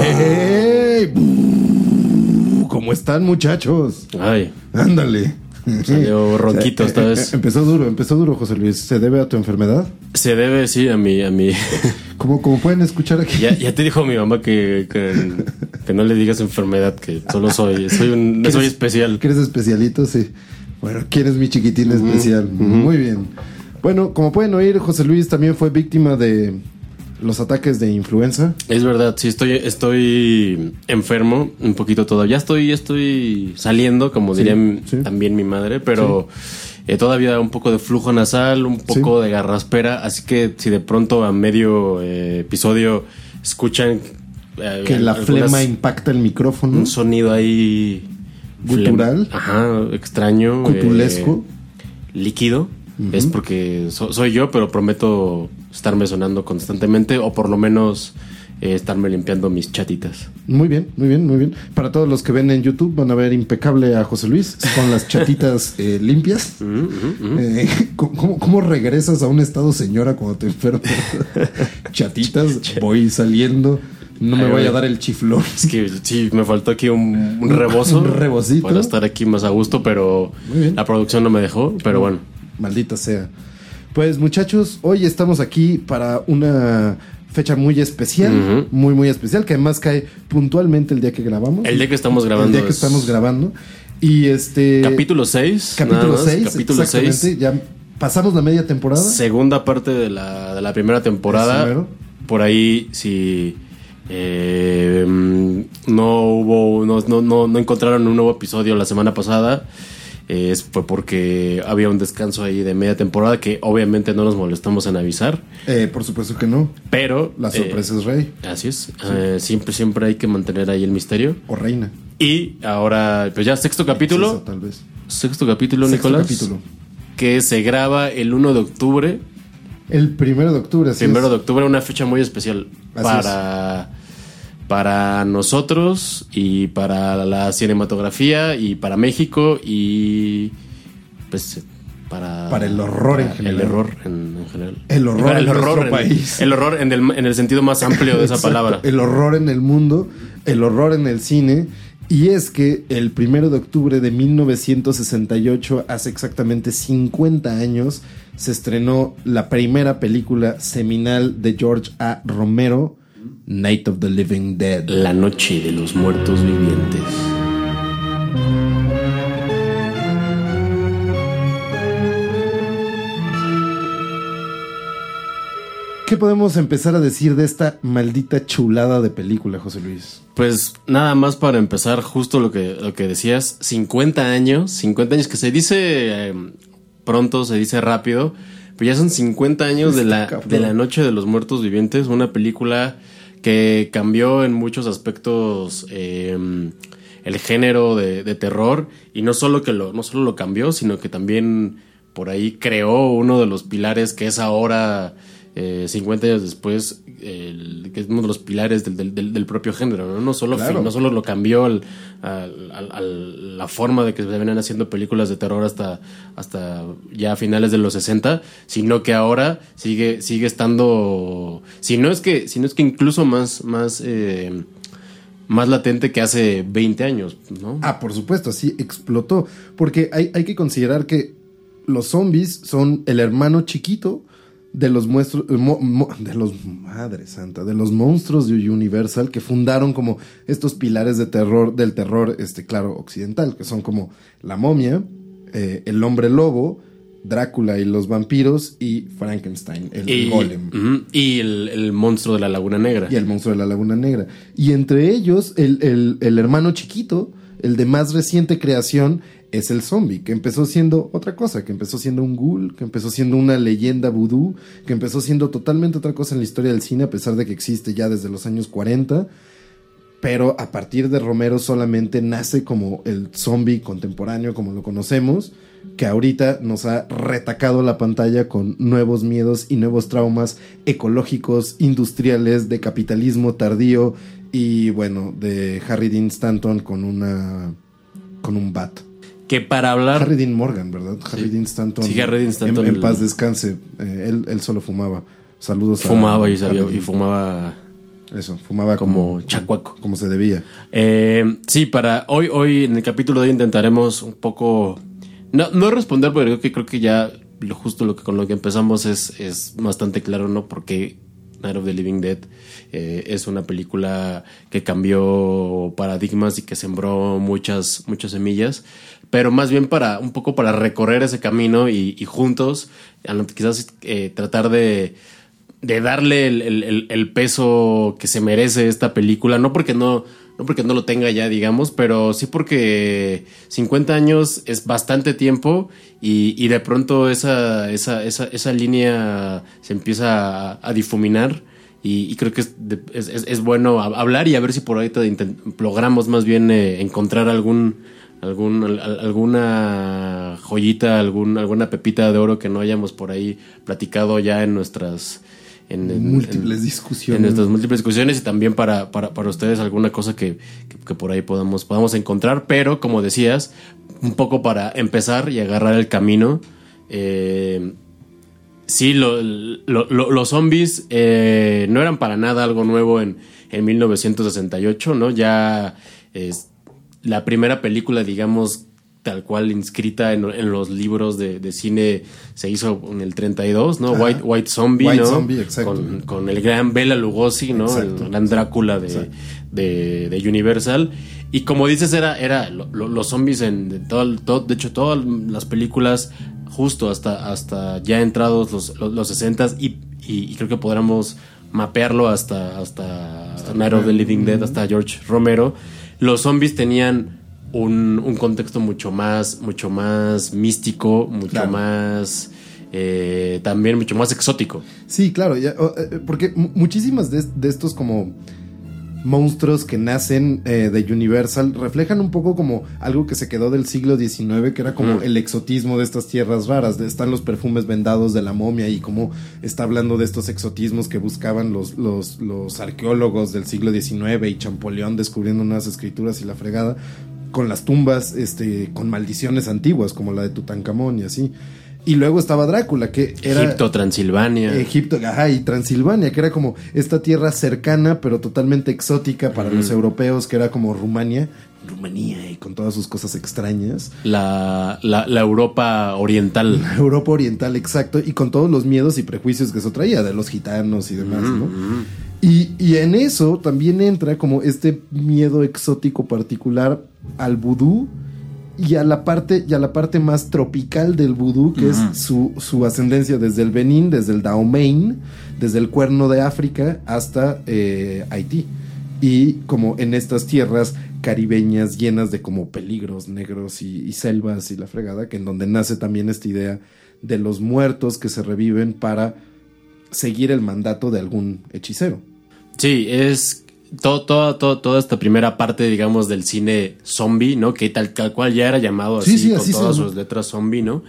¡Hey! ¿Cómo están, muchachos? Ay, Ándale. salió ronquito esta vez. Empezó duro, empezó duro, José Luis. ¿Se debe a tu enfermedad? Se debe, sí, a mi, a mi. Como, como pueden escuchar aquí. ya, ya te dijo mi mamá que, que, que no le digas enfermedad, que solo soy, soy un, no soy especial. ¿Quieres especialito? Sí. Bueno, ¿quién es mi chiquitín especial? Muy bien. Bueno, como pueden oír, José Luis también fue víctima de los ataques de influenza. Es verdad, sí, estoy, estoy enfermo un poquito todavía. Ya estoy, estoy saliendo, como diría sí. también mi madre, pero eh, todavía un poco de flujo nasal, un poco de garraspera. Así que si de pronto a medio eh, episodio escuchan eh, Que la flema impacta el micrófono. un sonido ahí Gutural. Ajá, extraño. Cutulesco. líquido. Es porque so- soy yo, pero prometo estarme sonando constantemente o por lo menos eh, estarme limpiando mis chatitas. Muy bien, muy bien, muy bien. Para todos los que ven en YouTube van a ver impecable a José Luis con las chatitas eh, limpias. Eh, ¿cómo, cómo regresas a un estado señora cuando te enfermas? Chatitas, voy saliendo, no me Ay, voy a dar el chiflón. Es que sí, me faltó aquí un, un rebozo. Un rebocito. Para estar aquí más a gusto, pero la producción no me dejó. Pero bueno, Maldita sea. Pues muchachos, hoy estamos aquí para una fecha muy especial, muy muy especial, que además cae puntualmente el día que grabamos. el día que estamos grabando. El día que es estamos grabando. Y este... Capítulo 6. Capítulo 6. Capítulo exactamente. 6. Ya pasamos la media temporada. Segunda parte de la, de la primera temporada. Por ahí, si eh, mm, no hubo, no, no, no encontraron un nuevo episodio la semana pasada, eh, es- fue porque había un descanso ahí de media temporada que obviamente no nos molestamos en avisar, Eh, por supuesto que no. pero... La eh, sorpresa es rey Así es. Eh, siempre, siempre hay que mantener ahí el misterio. o reina. Y ahora, pues ya sexto capítulo. Tal vez. Sexto capítulo, Sexto Nicolás. capítulo. Que se graba el 1 de octubre. El primero de octubre. así Primero es. de octubre, una fecha muy especial Así para, para nosotros y para la cinematografía y para México y pues para, Para el horror en general. El horror en, en general. El horror en nuestro en- país. El horror en el, en el sentido más amplio de esa Exacto. palabra. El horror en el mundo, el horror en el cine. Y es que el primero de octubre de 1968, hace exactamente 50 años, se estrenó la primera película seminal de George A. Romero, Night of the Living Dead. La noche de los muertos vivientes. ¿Qué podemos empezar a decir de esta maldita chulada de película, José Luis? Pues nada más para empezar, justo lo que, lo que decías, 50 años, 50 años que se dice eh, pronto, se dice rápido, pero ya son 50 años de la, de la Noche de los Muertos Vivientes, una película que cambió en muchos aspectos eh, el género de, de terror. Y no solo que lo, no solo lo cambió, sino que también por ahí creó uno de los pilares que es ahora, eh, 50 años después, el- que es uno de los pilares del, del- propio género, ¿no? No solo, Claro. no solo lo cambió al- al- la forma de que se venían haciendo películas de terror hasta, hasta ya finales de los 60, sino que ahora sigue, sigue estando, si no es que, si no es que incluso más, más, eh, más latente que hace 20 años, ¿no? Ah, por supuesto, así explotó. Porque hay, hay que considerar que los zombies son el hermano chiquito de los muestros, mo- mo- de los madre santa, de los monstruos de Universal que fundaron como estos pilares de terror, del terror, este, claro, occidental, que son como la momia, eh, el hombre lobo, Drácula y los vampiros y Frankenstein, el y, golem. Y el, el monstruo de la Laguna Negra. Y el monstruo de la Laguna Negra. Y entre ellos, el, el- el hermano chiquito, el de más reciente creación, es el zombie, que empezó siendo otra cosa, que empezó siendo un ghoul, que empezó siendo una leyenda vudú, que empezó siendo totalmente otra cosa en la historia del cine, a pesar de que existe ya desde los años 40. Pero a partir de Romero solamente nace como el zombie contemporáneo, como lo conocemos, que ahorita nos ha retacado la pantalla con nuevos miedos y nuevos traumas ecológicos, industriales, de capitalismo tardío y bueno, de Harry Dean Stanton con una con un bat. Que para hablar. Harry Dean Morgan, ¿verdad? Harry Dean Stanton. Sí, Harry Dean Stanton, En, paz descanse. Eh, él, él solo fumaba. Saludos a- fumaba y a sabía y fumaba Eso, fumaba como chacuaco. Como se debía. Eh, sí, para hoy, hoy en el capítulo de hoy intentaremos un poco. No, no responder, porque creo que, creo que ya lo justo lo que con lo que empezamos es, es bastante claro, ¿no? Porque Night of the Living Dead eh, es una película que cambió paradigmas y que sembró muchas, muchas semillas, pero más bien para un poco para recorrer ese camino y, juntos, quizás eh, tratar de, de darle el, el, peso que se merece esta película, no porque no no porque no lo tenga ya, digamos, pero sí porque 50 años es bastante tiempo y, de pronto esa, esa, esa, esa, línea se empieza a, difuminar y, creo que es, es, bueno hablar y a ver si por ahí logramos más bien eh, encontrar algún, algún, alguna joyita, algún, alguna pepita de oro que no hayamos por ahí platicado ya en nuestras en, múltiples discusiones. En nuestras múltiples discusiones y también para, para, para ustedes alguna cosa que, que, por ahí podamos, podamos encontrar. Pero, como decías, un poco para empezar y agarrar el camino. Eh, sí, los zombies eh, no eran para nada algo nuevo en, en 1968, ¿no? Ya es la primera película, digamos, tal cual inscrita en, en los libros de, de, cine se hizo en el 32, ¿no? White, White Zombie, White ¿no? Zombie, exacto. Con, con, el gran Bela Lugosi, ¿no? el gran Drácula de, de, de, Universal. Y como dices, era, era los zombies en todo, todo, de hecho, todas las películas, justo hasta, hasta ya entrados los, los, los 60 y, y, creo que podríamos mapearlo hasta, hasta, hasta Night of the Living Dead, hasta George Romero. Los zombies tenían un, contexto mucho más, mucho más místico, mucho más... Eh, también mucho más exótico. Sí, claro, ya, eh, porque muchísimas de, estos como monstruos que nacen eh, de Universal reflejan un poco como algo que se quedó del siglo XIX, que era como el exotismo de estas tierras raras. están los perfumes vendados de la momia y como está hablando de estos exotismos que buscaban los, los, los arqueólogos del siglo XIX y Champollion descubriendo unas escrituras y la fregada con las tumbas este, con maldiciones antiguas, como la de Tutankamón y así. Y luego estaba Drácula, que era. Egipto, Transilvania. Egipto, ajá, y Transilvania, que era como esta tierra cercana, pero totalmente exótica para los europeos, que era como Rumania. Rumanía y con todas sus cosas extrañas. La, la, Europa oriental. La Europa oriental, exacto, y con todos los miedos y prejuicios que eso traía, de los gitanos y demás, ¿no? Y, en eso también entra como este miedo exótico particular al vudú y a la parte, y a la parte más tropical del vudú, que es su, su, ascendencia desde el Benín, desde el Dahomey, desde el cuerno de África hasta eh, Haití. Y como en estas tierras caribeñas llenas de como peligros negros y, y selvas y la fregada, que en donde nace también esta idea de los muertos que se reviven para seguir el mandato de algún hechicero. Sí, es todo, todo, toda esta primera parte, digamos, del cine zombie, ¿no? Que tal, cual ya era llamado así, con todas sus letras zombie, ¿no?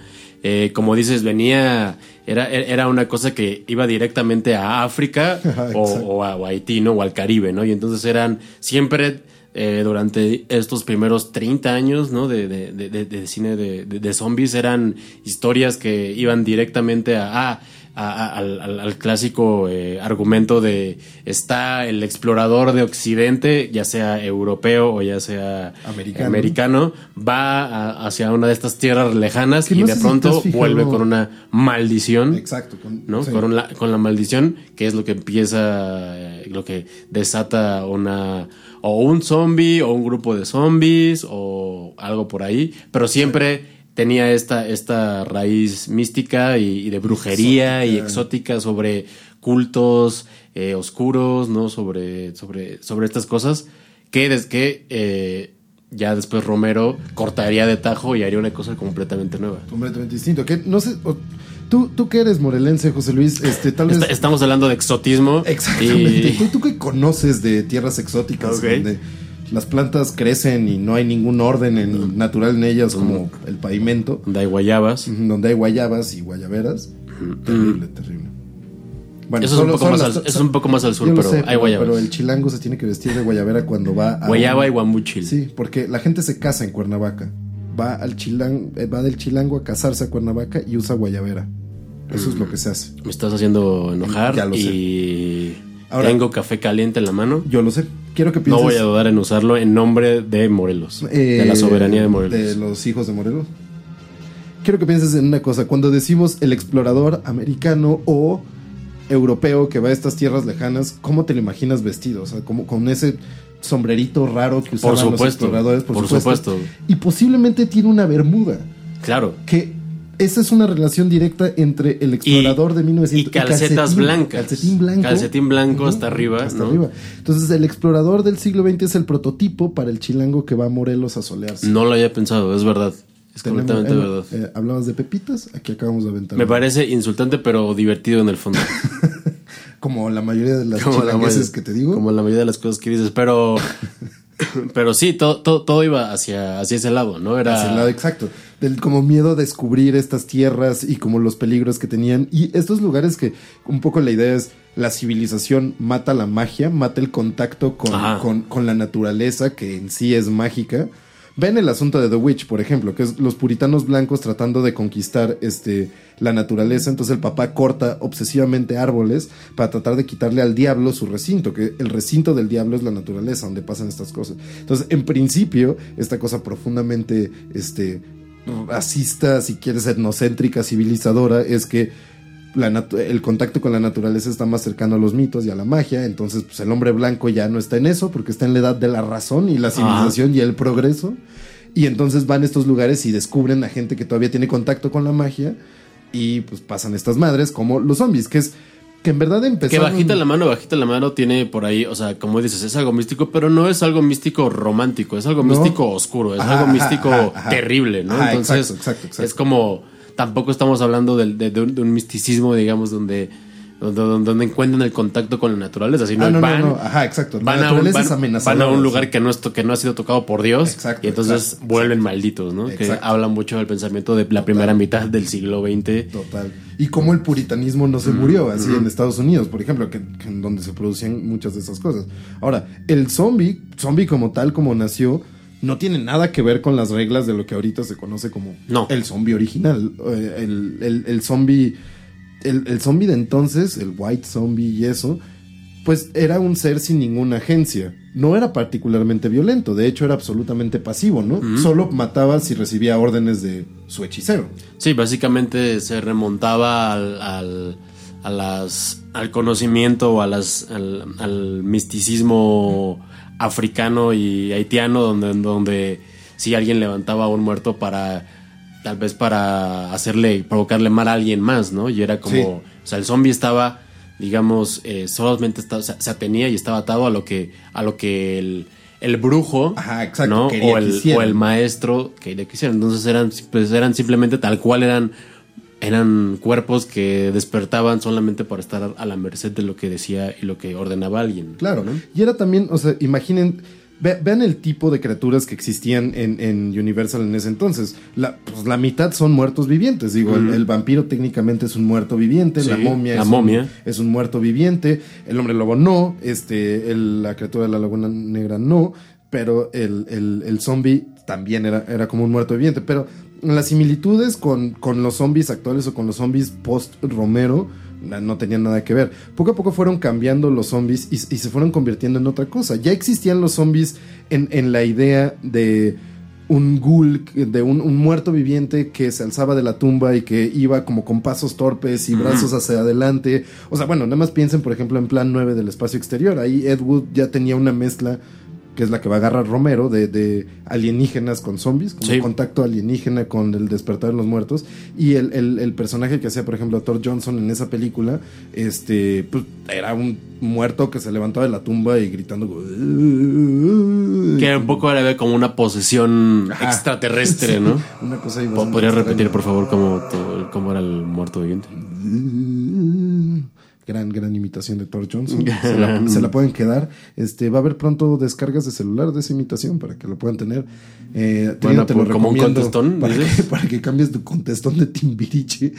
Eh, como dices, venía, era, era una cosa que iba directamente a África o, a, Haití, ¿no? O al Caribe, ¿no? Y entonces eran siempre eh, durante estos primeros 30 años, ¿no? De, de, de, de cine de, zombies eran historias que iban directamente a, ah, al, clásico eh, argumento de está el explorador de Occidente, ya sea europeo o ya sea americano, va hacia una de estas tierras lejanas y de pronto vuelve con una maldición. Exacto. Con, ¿no? con, la, con la maldición, que es lo que empieza, eh, lo que desata una o un zombie o un grupo de zombies o algo por ahí, pero siempre tenía esta, esta raíz mística y, de brujería y exótica sobre cultos eh, oscuros, ¿no? Sobre, sobre, sobre estas cosas que, desde que eh, ya después Romero cortaría de tajo y haría una cosa completamente nueva. Completamente distinto. Que no sé, tú, tú que eres morelense, José Luis, este, tal vez... estamos hablando de exotismo. Exactamente. ¿Tú, que conoces de tierras exóticas donde las plantas crecen y no hay ningún orden en, natural en ellas como el pavimento. Donde hay guayabas. Donde hay guayabaas y guayaberas. Terrible, terrible. Bueno, eso, es, un poco más al, es un poco más al sur, pero hay guayabas. Pero el chilango se tiene que vestir de guayabera cuando va a. Guayaba y guamuchil. Sí, porque la gente se casa en Cuernavaca. Va, al chilang, eh, va del chilango a casarse a Cuernavaca y usa guayabera. Eso es lo que se hace. Me estás haciendo enojar y Ahora- Tengo café caliente en la mano. Yo lo sé. Quiero que No pienses... voy a dudar en usarlo en nombre de Morelos. eh, de la soberanía de Morelos. De los hijos de Morelos. Quiero que pienses en una cosa. Cuando decimos el explorador americano o europeo que va a estas tierras lejanas, ¿cómo te lo imaginas vestido? O sea, como con ese sombrerito raro que usaban los supuesto, exploradores, por, por supuesto. supuesto. Y posiblemente tiene una bermuda. Claro. Que esa es una relación directa entre el explorador de 1900 y calcetas calcetín- blancas. Calcetín blanco. Calcetín blanco hasta arriba, hasta ¿no? arriba. Entonces, el explorador del siglo XX es el prototipo para el chilango que va a Morelos a solearse. No lo había pensado, es verdad. Es Tenemos- completamente eh, verdad. eh, hablabas de pepitas, aquí acabamos de aventar. Me parece insultante, pero divertido en el fondo. Como la mayoría de las mayoría- que te digo. Como la mayoría de las cosas que dices, pero. pero sí, todo, todo, todo iba hacia, hacia ese lado, ¿no? Era. Hacia el lado exacto. Del como miedo a descubrir estas tierras y como los peligros que tenían. Y estos lugares que un poco la idea es la civilización mata la magia, mata el contacto con, con la naturaleza que en sí es mágica. Ven el asunto de The Witch, por ejemplo, que es los puritanos blancos tratando de conquistar este, la naturaleza. Entonces el papá corta obsesivamente árboles para tratar de quitarle al diablo su recinto, que el recinto del diablo es la naturaleza, donde pasan estas cosas. Entonces, en principio, esta cosa profundamente este, racista, si quieres, etnocéntrica, civilizadora, es que la el contacto con la naturaleza está más cercano a los mitos y a la magia, entonces pues el hombre blanco ya no está en eso porque está en la edad de la razón y la civilización y el progreso. Y entonces van a estos lugares y descubren a gente que todavía tiene contacto con la magia y pues pasan estas madres como los zombies, que es que en verdad Que empezaron... bajita la mano, bajita la mano tiene por ahí, o sea, como dices, es algo místico, pero no es algo místico romántico, es algo No. místico oscuro, es Ajá, algo místico ajá, ajá. terrible, ¿no? Entonces, exacto, exacto, exacto. es como, tampoco estamos hablando de, de un, de un misticismo, digamos, donde, donde, donde, encuentran el contacto con la naturaleza, sino Ah, no, van, no, ajá, exacto. La van, a un, van- van a un lugar que no, es que no ha sido tocado por Dios Exacto, y entonces exacto, vuelven malditos, ¿no? Que habla mucho del pensamiento de la primera mitad del siglo XX. Total. Y cómo el puritanismo no se murió, así en Estados Unidos, por ejemplo, que, que en donde se producían muchas de esas cosas. Ahora, el zombie, zombie como tal, como nació, no tiene nada que ver con las reglas de lo que ahorita se conoce como No. el zombie original. Eh, El, el, el zombie. El, el zombie de entonces, el white zombie y eso, pues era un ser sin ninguna agencia. No era particularmente violento, de hecho era absolutamente pasivo, ¿no? Solo mataba si recibía órdenes de su hechicero. Sí, básicamente se remontaba al, al, a las, al conocimiento o a las, al, al misticismo africano y haitiano, donde, donde si alguien levantaba a un muerto para, tal vez para hacerle, provocarle mal a alguien más, ¿no? Y era como, Sí. o sea, el zombie estaba, digamos, eh, solamente estaba- se, se atenía y estaba atado a lo que, a lo que el, el brujo, Ajá, exacto, ¿no? quería O que el, hicieran. o el maestro que le quisieran. Entonces eran, pues eran simplemente tal cual eran, eran cuerpos que despertaban solamente para estar a la merced de lo que decía y lo que ordenaba alguien. Claro, ¿no? Y era también, o sea, imaginen, ve- vean el tipo de criaturas que existían en, en Universal en ese entonces. La, pues, la mitad son muertos vivientes. Digo, el, el vampiro técnicamente es un muerto viviente, Sí, la momia, la es, momia. Un, es un muerto viviente, el hombre lobo no, este, el- la criatura de la laguna negra no, pero el, el, el zombie también era, era como un muerto viviente. Pero las similitudes con, con los zombies actuales o con los zombies post-Romero no tenían nada que ver. Poco a poco fueron cambiando los zombies y, y se fueron convirtiendo en otra cosa. Ya existían los zombies en, en la idea de un ghoul, de un, un muerto viviente que se alzaba de la tumba y que iba como con pasos torpes y brazos hacia adelante. O sea, bueno, nada más piensen, por ejemplo, en Plan 9 del espacio exterior. Ahí Ed Wood ya tenía una mezcla que es la que va a agarrar Romero, de, de alienígenas con zombies, como Sí. contacto alienígena con el despertar de los muertos. Y el, el- el personaje que hacía, por ejemplo, Thor Johnson en esa película, este, pues era un muerto que se levantaba de la tumba y gritando. Que un poco era como una posesión Ajá. extraterrestre, ¿no? Una cosa ahí Po- bastante ¿Podrías repetir, por favor, cómo, cómo era el muerto viviente? Gran, gran imitación de Thor Johnson. Se la, se la pueden quedar. Este, va a haber pronto descargas de celular de esa imitación para que lo puedan tener. Eh, Bueno, te lo como un contestón, Para que, para que cambies tu contestón de Timbiriche.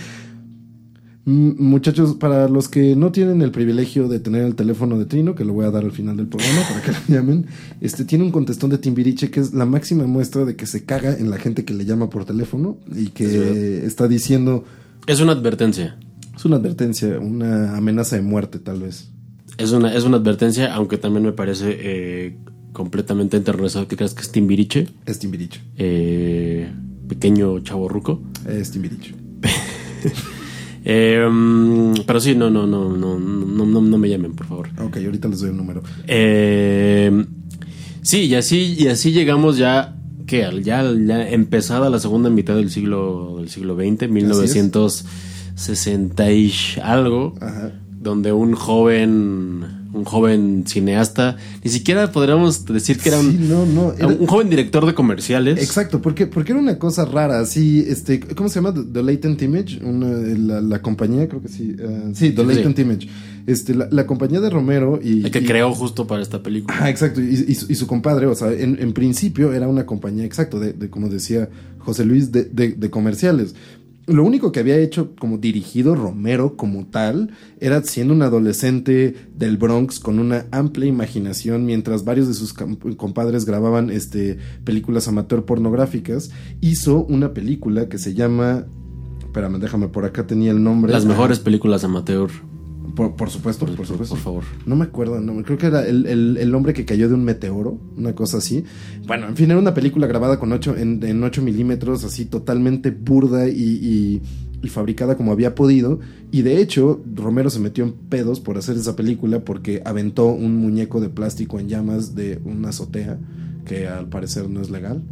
Mm, Muchachos, para los que no tienen el privilegio de tener el teléfono de Trino, que lo voy a dar al final del programa para que lo llamen, este tiene un contestón de Timbiriche que es la máxima muestra de que se caga en la gente que le llama por teléfono y que está diciendo Es una advertencia. Es una advertencia, una amenaza de muerte, tal vez. Es una, es una advertencia, aunque también me parece eh, completamente enternecedor que creas que es Timbiriche. Es Timbiriche. Eh, pequeño chavo ruco. Es Timbiriche. Eh, pero sí, no, no, no, no, no, no, no me llamen, por favor. Ok, ahorita les doy un número. Eh, sí, y así, y así llegamos ya que ya, ya empezada la segunda mitad del siglo del siglo XX, 1960 y algo, Ajá. donde un joven un joven cineasta, ni siquiera podríamos decir que era un, Sí, no, no, era- un joven director de comerciales. Exacto, porque, porque era una cosa rara, así, este, ¿cómo se llama? The, Latent Image, una, la, la compañía, creo que sí, eh, sí, The Latent sí. Image, este, la, la compañía de Romero y... el que y- creó justo para esta película. Ah, exacto, y, y su- y su compadre, o sea, en, en principio era una compañía, exacto, de, de, como decía José Luis, de, de- de comerciales. Lo único que había hecho como dirigido Romero como tal era siendo un adolescente del Bronx con una amplia imaginación mientras varios de sus compadres grababan este, películas amateur pornográficas, hizo una película que se llama... Espérame, déjame, por acá tenía el nombre. Las mejores películas amateur, Por, por supuesto, por, por, supuesto. por favor. No me acuerdo, no, creo que era el, el- el hombre que cayó de un meteoro, una cosa así. Bueno, en fin, era una película grabada con 8, en, en 8 milímetros, así totalmente burda y, y- y fabricada como había podido. Y de hecho, Romero se metió en pedos por hacer esa película porque aventó un muñeco de plástico en llamas de una azotea, que al parecer no es legal.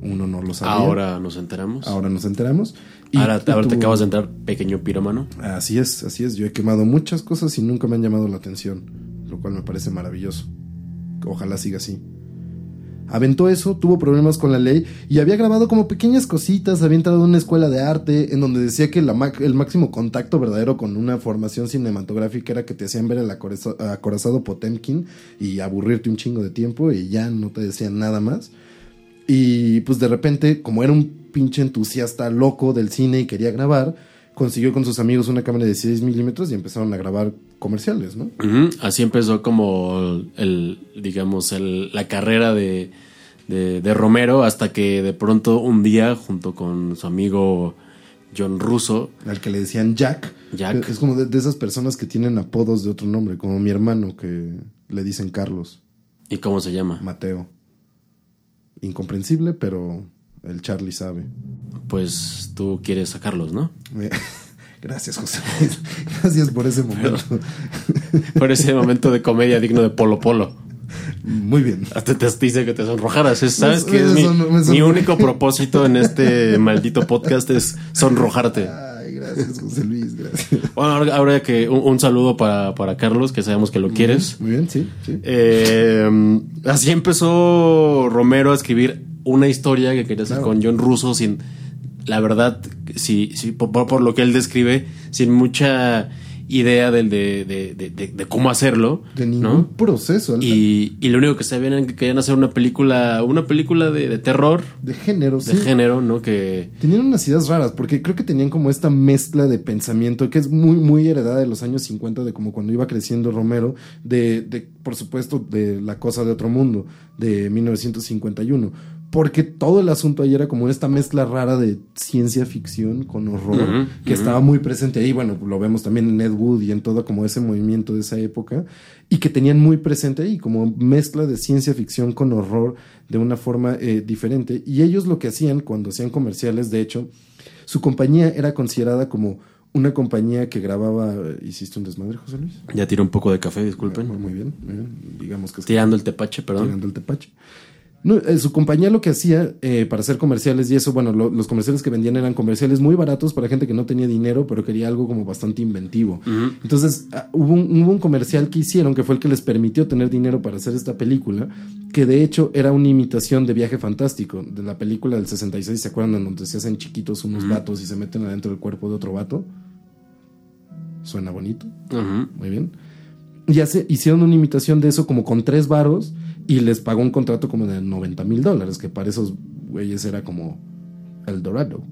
Uno no lo sabía. Ahora nos enteramos. Ahora nos enteramos. Ahora te acabas de entrar, pequeño pirómano. Así es, así es. Yo he quemado muchas cosas y nunca me han llamado la atención, lo cual me parece maravilloso. Ojalá siga así. Aventó eso, tuvo problemas con la ley y había grabado como pequeñas cositas, había entrado en una escuela de arte en donde decía que la el máximo contacto verdadero con una formación cinematográfica era que te hacían ver el acoraza- acorazado Potemkin y aburrirte un chingo de tiempo y ya no te decían nada más. Y pues de repente, como era un pinche entusiasta loco del cine y quería grabar, consiguió con sus amigos una cámara de 16 milímetros y empezaron a grabar comerciales, ¿no? Así empezó como el, digamos, el, la carrera de, de, de Romero hasta que de pronto un día, junto con su amigo John Russo, Al que le decían Jack. Jack. Es como de, de esas personas que tienen apodos de otro nombre, como mi hermano que le dicen Carlos, ¿y cómo se llama? Mateo. Incomprensible, pero el Charlie sabe. Pues tú quieres sacarlos, ¿no? Eh, Gracias, José Luis. Gracias por ese momento. Por ese momento de comedia digno de Polo Polo. Muy bien. Hasta te dice que te sonrojaras. Es- ¿Sabes Me- qué es mi, son- mi único propósito en este maldito podcast? Es sonrojarte. Ay, gracias, José Luis. Gracias. Bueno, ahora, ahora que un, un saludo para, para Carlos, que sabemos que lo quieres. Muy bien, sí, sí. Eh, así empezó Romero a escribir una historia que quería hacer Claro. con John Russo sin, la verdad, sí, sí, por, por- por lo que él describe, sin mucha idea del de, de, de- de- de cómo hacerlo. De ningún ¿no? proceso. Y, y lo único que sabían era que querían hacer una película, una película de, de terror, De género, de sí. género, ¿no? Que Tenían unas ideas raras, porque creo que tenían como esta mezcla de pensamiento que es muy, muy heredada de los años 50, de como cuando iba creciendo Romero, de, de por supuesto, de La Cosa de Otro Mundo, de 1951. Porque todo el asunto ahí era como esta mezcla rara de ciencia ficción con horror, que estaba muy presente ahí. Bueno, lo vemos también en Ed Wood y en todo como ese movimiento de esa época, y que tenían muy presente ahí, como mezcla de ciencia ficción con horror de una forma eh, diferente. Y ellos lo que hacían cuando hacían comerciales, de hecho, su compañía era considerada como una compañía que grababa. ¿Hiciste un desmadre, José Luis? ya tiró un poco de café, disculpen. Muy bien, muy bien. Digamos que es Tirando el tepache, perdón. tirando el tepache. No, eh, su compañía lo que hacía eh, para hacer comerciales y eso, bueno, lo- los comerciales que vendían eran comerciales muy baratos para gente que no tenía dinero, pero quería algo como bastante inventivo. Entonces, ah, hubo un, hubo un comercial que hicieron que fue el que les permitió tener dinero para hacer esta película, que de hecho era una imitación de Viaje Fantástico, de la película del 66, ¿se acuerdan? En donde se hacen chiquitos unos vatos y se meten adentro del cuerpo de otro vato. Suena bonito. Muy bien. Y hace, hicieron una imitación de eso como con tres varos y les pagó un contrato como de 90 mil dólares, que para esos güeyes era como El Dorado.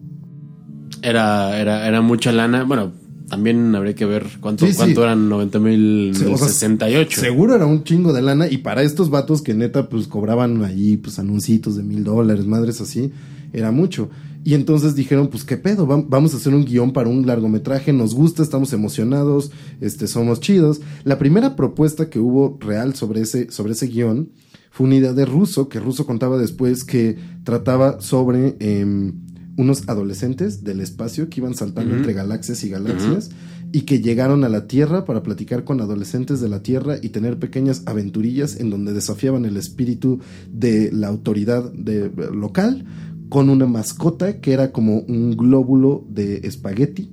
Era, era, era mucha lana. Bueno, también habría que ver cuánto, Sí, sí. cuánto eran 90 mil Sí, o sea, 68. Seguro era un chingo de lana y para estos vatos que neta pues cobraban allí pues anuncitos de mil dólares, madres así, era mucho. Y entonces dijeron, pues qué pedo, vam- vamos a hacer un guion para un largometraje, nos gusta, estamos emocionados, este, somos chidos. La primera propuesta que hubo real sobre ese, sobre ese guion fue una idea de Russo, que Russo contaba después que trataba sobre em, unos adolescentes del espacio que iban saltando entre galaxias y galaxias y que llegaron a la Tierra para platicar con adolescentes de la Tierra y tener pequeñas aventurillas en donde desafiaban el espíritu de la autoridad de, local con una mascota que era como un glóbulo de espagueti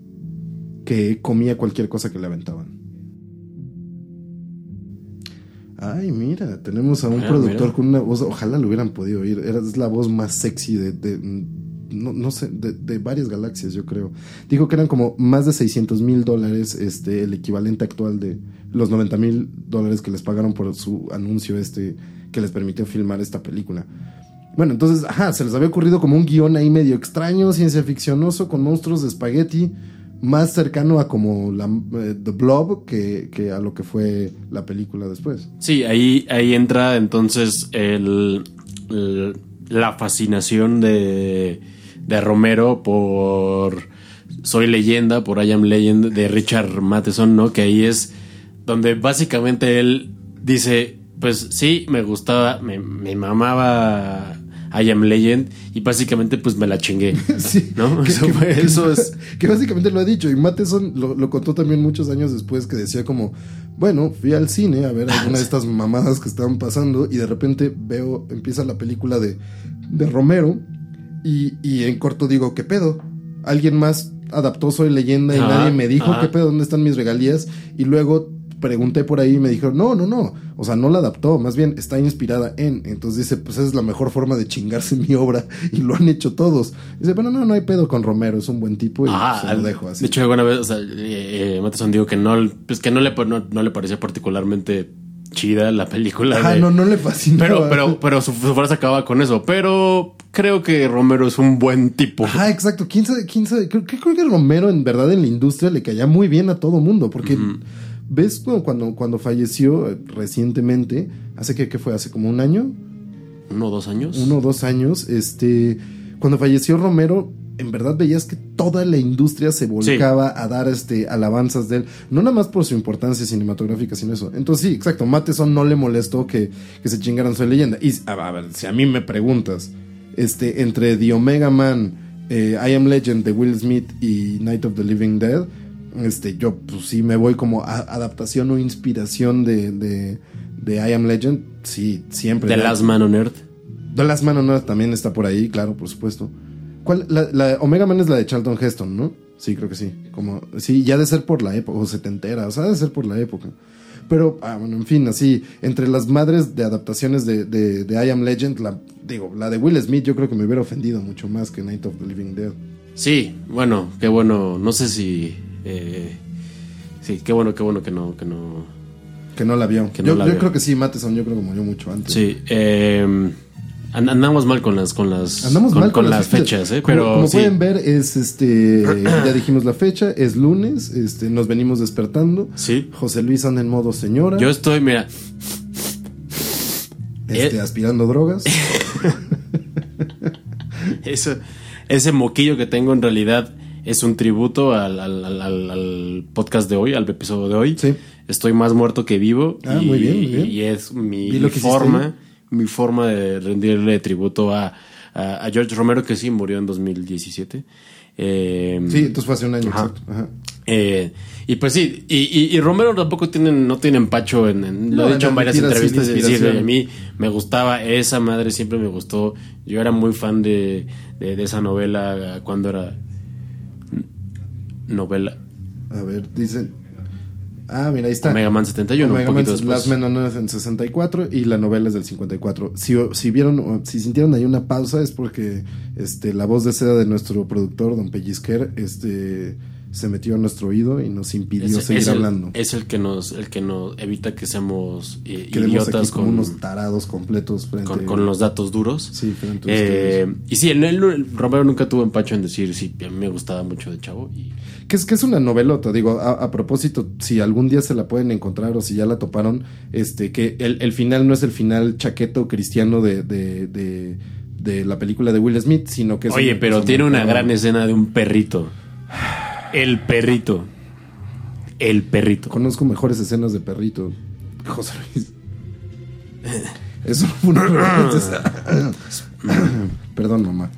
que comía cualquier cosa que le aventaban. Ay, mira, tenemos a un Ah, productor mira. con una voz, ojalá lo hubieran podido oír, era, es la voz más sexy de, de- no, no sé, de, de varias galaxias, yo creo. Dijo que eran como más de 600 mil dólares, este, el equivalente actual de los 90 mil dólares que les pagaron por su anuncio este, que les permitió filmar esta película. Bueno, entonces, ajá, se les había ocurrido como un guion ahí medio extraño, ciencia ficcionoso, con monstruos de espagueti, más cercano a como la, eh, The Blob que, que a lo que fue la película después. Sí, ahí, ahí entra entonces el, la fascinación de, de Romero por Soy leyenda, por I Am Legend de Richard Matheson, ¿no? Que ahí es donde básicamente él dice, pues sí, me gustaba, me, me mamaba I Am Legend y básicamente pues me la chingué. Sí, ¿No? Eso que- fue- que- eso es... que básicamente lo ha dicho y Matheson lo, lo contó también muchos años después que decía como, bueno, fui al cine a ver alguna de estas mamadas que estaban pasando y de repente veo, empieza la película de, de Romero y, y en corto digo, ¿qué pedo? Alguien más adaptó Soy leyenda y nadie me dijo. ¿qué pedo? ¿Dónde están mis regalías? Y luego pregunté por ahí y me dijeron, no, no, no, o sea, no la adaptó, más bien está inspirada en. Entonces dice, pues esa es la mejor forma de chingarse mi obra y lo han hecho todos. Dice, bueno, no, no hay pedo con Romero, es un buen tipo y Ah, se lo dejo así. De hecho, alguna vez, o sea, eh, eh, Matheson dijo que no, pues que no le, no, no le parecía particularmente chida la película. De- no, no le fascinó. Pero, pero, pero su, su frase acaba con eso. Pero creo que Romero es un buen tipo. Ajá, exacto. ¿Quién sabe? ¿Quién sabe? Creo, que- creo que Romero en verdad en la industria le caía muy bien a todo mundo. Porque ves cuando, cuando, cuando falleció eh, recientemente, hace que, ¿qué fue? Hace como un año, Uno o dos años. uno o dos años, este, cuando falleció Romero, en verdad veías que toda la industria se volcaba a dar este alabanzas de él, no nada más por su importancia cinematográfica, sino eso. Entonces sí, exacto, Matheson no le molestó que, que se chingaran su leyenda. Y a, a ver, si a mí me preguntas, este, entre The Omega Man, eh, I Am Legend de Will Smith y Night of the Living Dead, este, yo pues sí me voy como a- adaptación o inspiración de, de, de I Am Legend, sí, siempre. The Ya- Last Man on Earth. The Last Man on Earth también está por ahí, claro, por supuesto. ¿Cuál? La, la Omega Man es la de Charlton Heston, ¿no? Sí, creo que sí. Como, sí, ya de ser por la época, o setentera, o sea, de ser por la época. Pero, ah, bueno, en fin, así, entre las madres de adaptaciones de, de, de I Am Legend, la, digo, la de Will Smith yo creo que me hubiera ofendido mucho más que Night of the Living Dead. Sí, bueno, qué bueno. No sé si. Eh, sí, qué bueno, qué bueno que no, que no. Que no la vio. Que no yo la yo vio. creo que sí, Matheson, yo creo que murió mucho antes. Sí, eh, and- andamos mal con las, con las, Andamos con, mal con las fechas, ¿eh? Como- Pero como, sí. pueden ver, es este. ya dijimos la fecha, es lunes, este, nos venimos despertando. Sí. José Luis anda en modo señora. Yo estoy, mira, este, eh. aspirando drogas. Eso, ese moquillo que tengo en realidad es un tributo al, al- al- al- podcast de hoy, al episodio de hoy. Sí. Estoy más muerto que vivo. Ah, y, muy bien, muy bien. y es mi, forma, mi forma de rendirle tributo a, a- a George Romero, que sí murió en 2017. Eh, sí, entonces fue hace un año, Ajá. exacto. Ajá. eh, y pues sí, y, y- y Romero tampoco tiene, no tiene empacho en, en- lo No, he dicho en varias entrevistas y decirle, a mí me gustaba esa madre, siempre me gustó. Yo era muy fan de, de, de esa novela cuando era novela A ver, dicen. Ah, mira, ahí está. Omega Man 71, Omega un Man poquito Last después. Man on Earth en 64 y la novela es del 54. Si, si vieron, si sintieron ahí una pausa es porque este, la voz de seda de nuestro productor, don Pellizquer, este, se metió a nuestro oído y nos impidió Es, seguir es el, hablando. es el que nos el que nos evita que seamos eh, idiotas con, unos tarados completos frente con, con los datos duros. Sí, frente a Eh, y sí, el, el- Romero nunca tuvo empacho en decir, sí, a mí me gustaba mucho de chavo. Y, Que es, que es una novelota, digo, a, a propósito, si algún día se la pueden encontrar o si ya la toparon, este, que el, el final no es el final chaqueto cristiano de, de, de, de la película de Will Smith, sino que es Oye, pero tiene una gran escena de un perrito. El perrito. El perrito. Conozco mejores escenas de perrito. José Luis. Eso fue una. Perdón, mamá.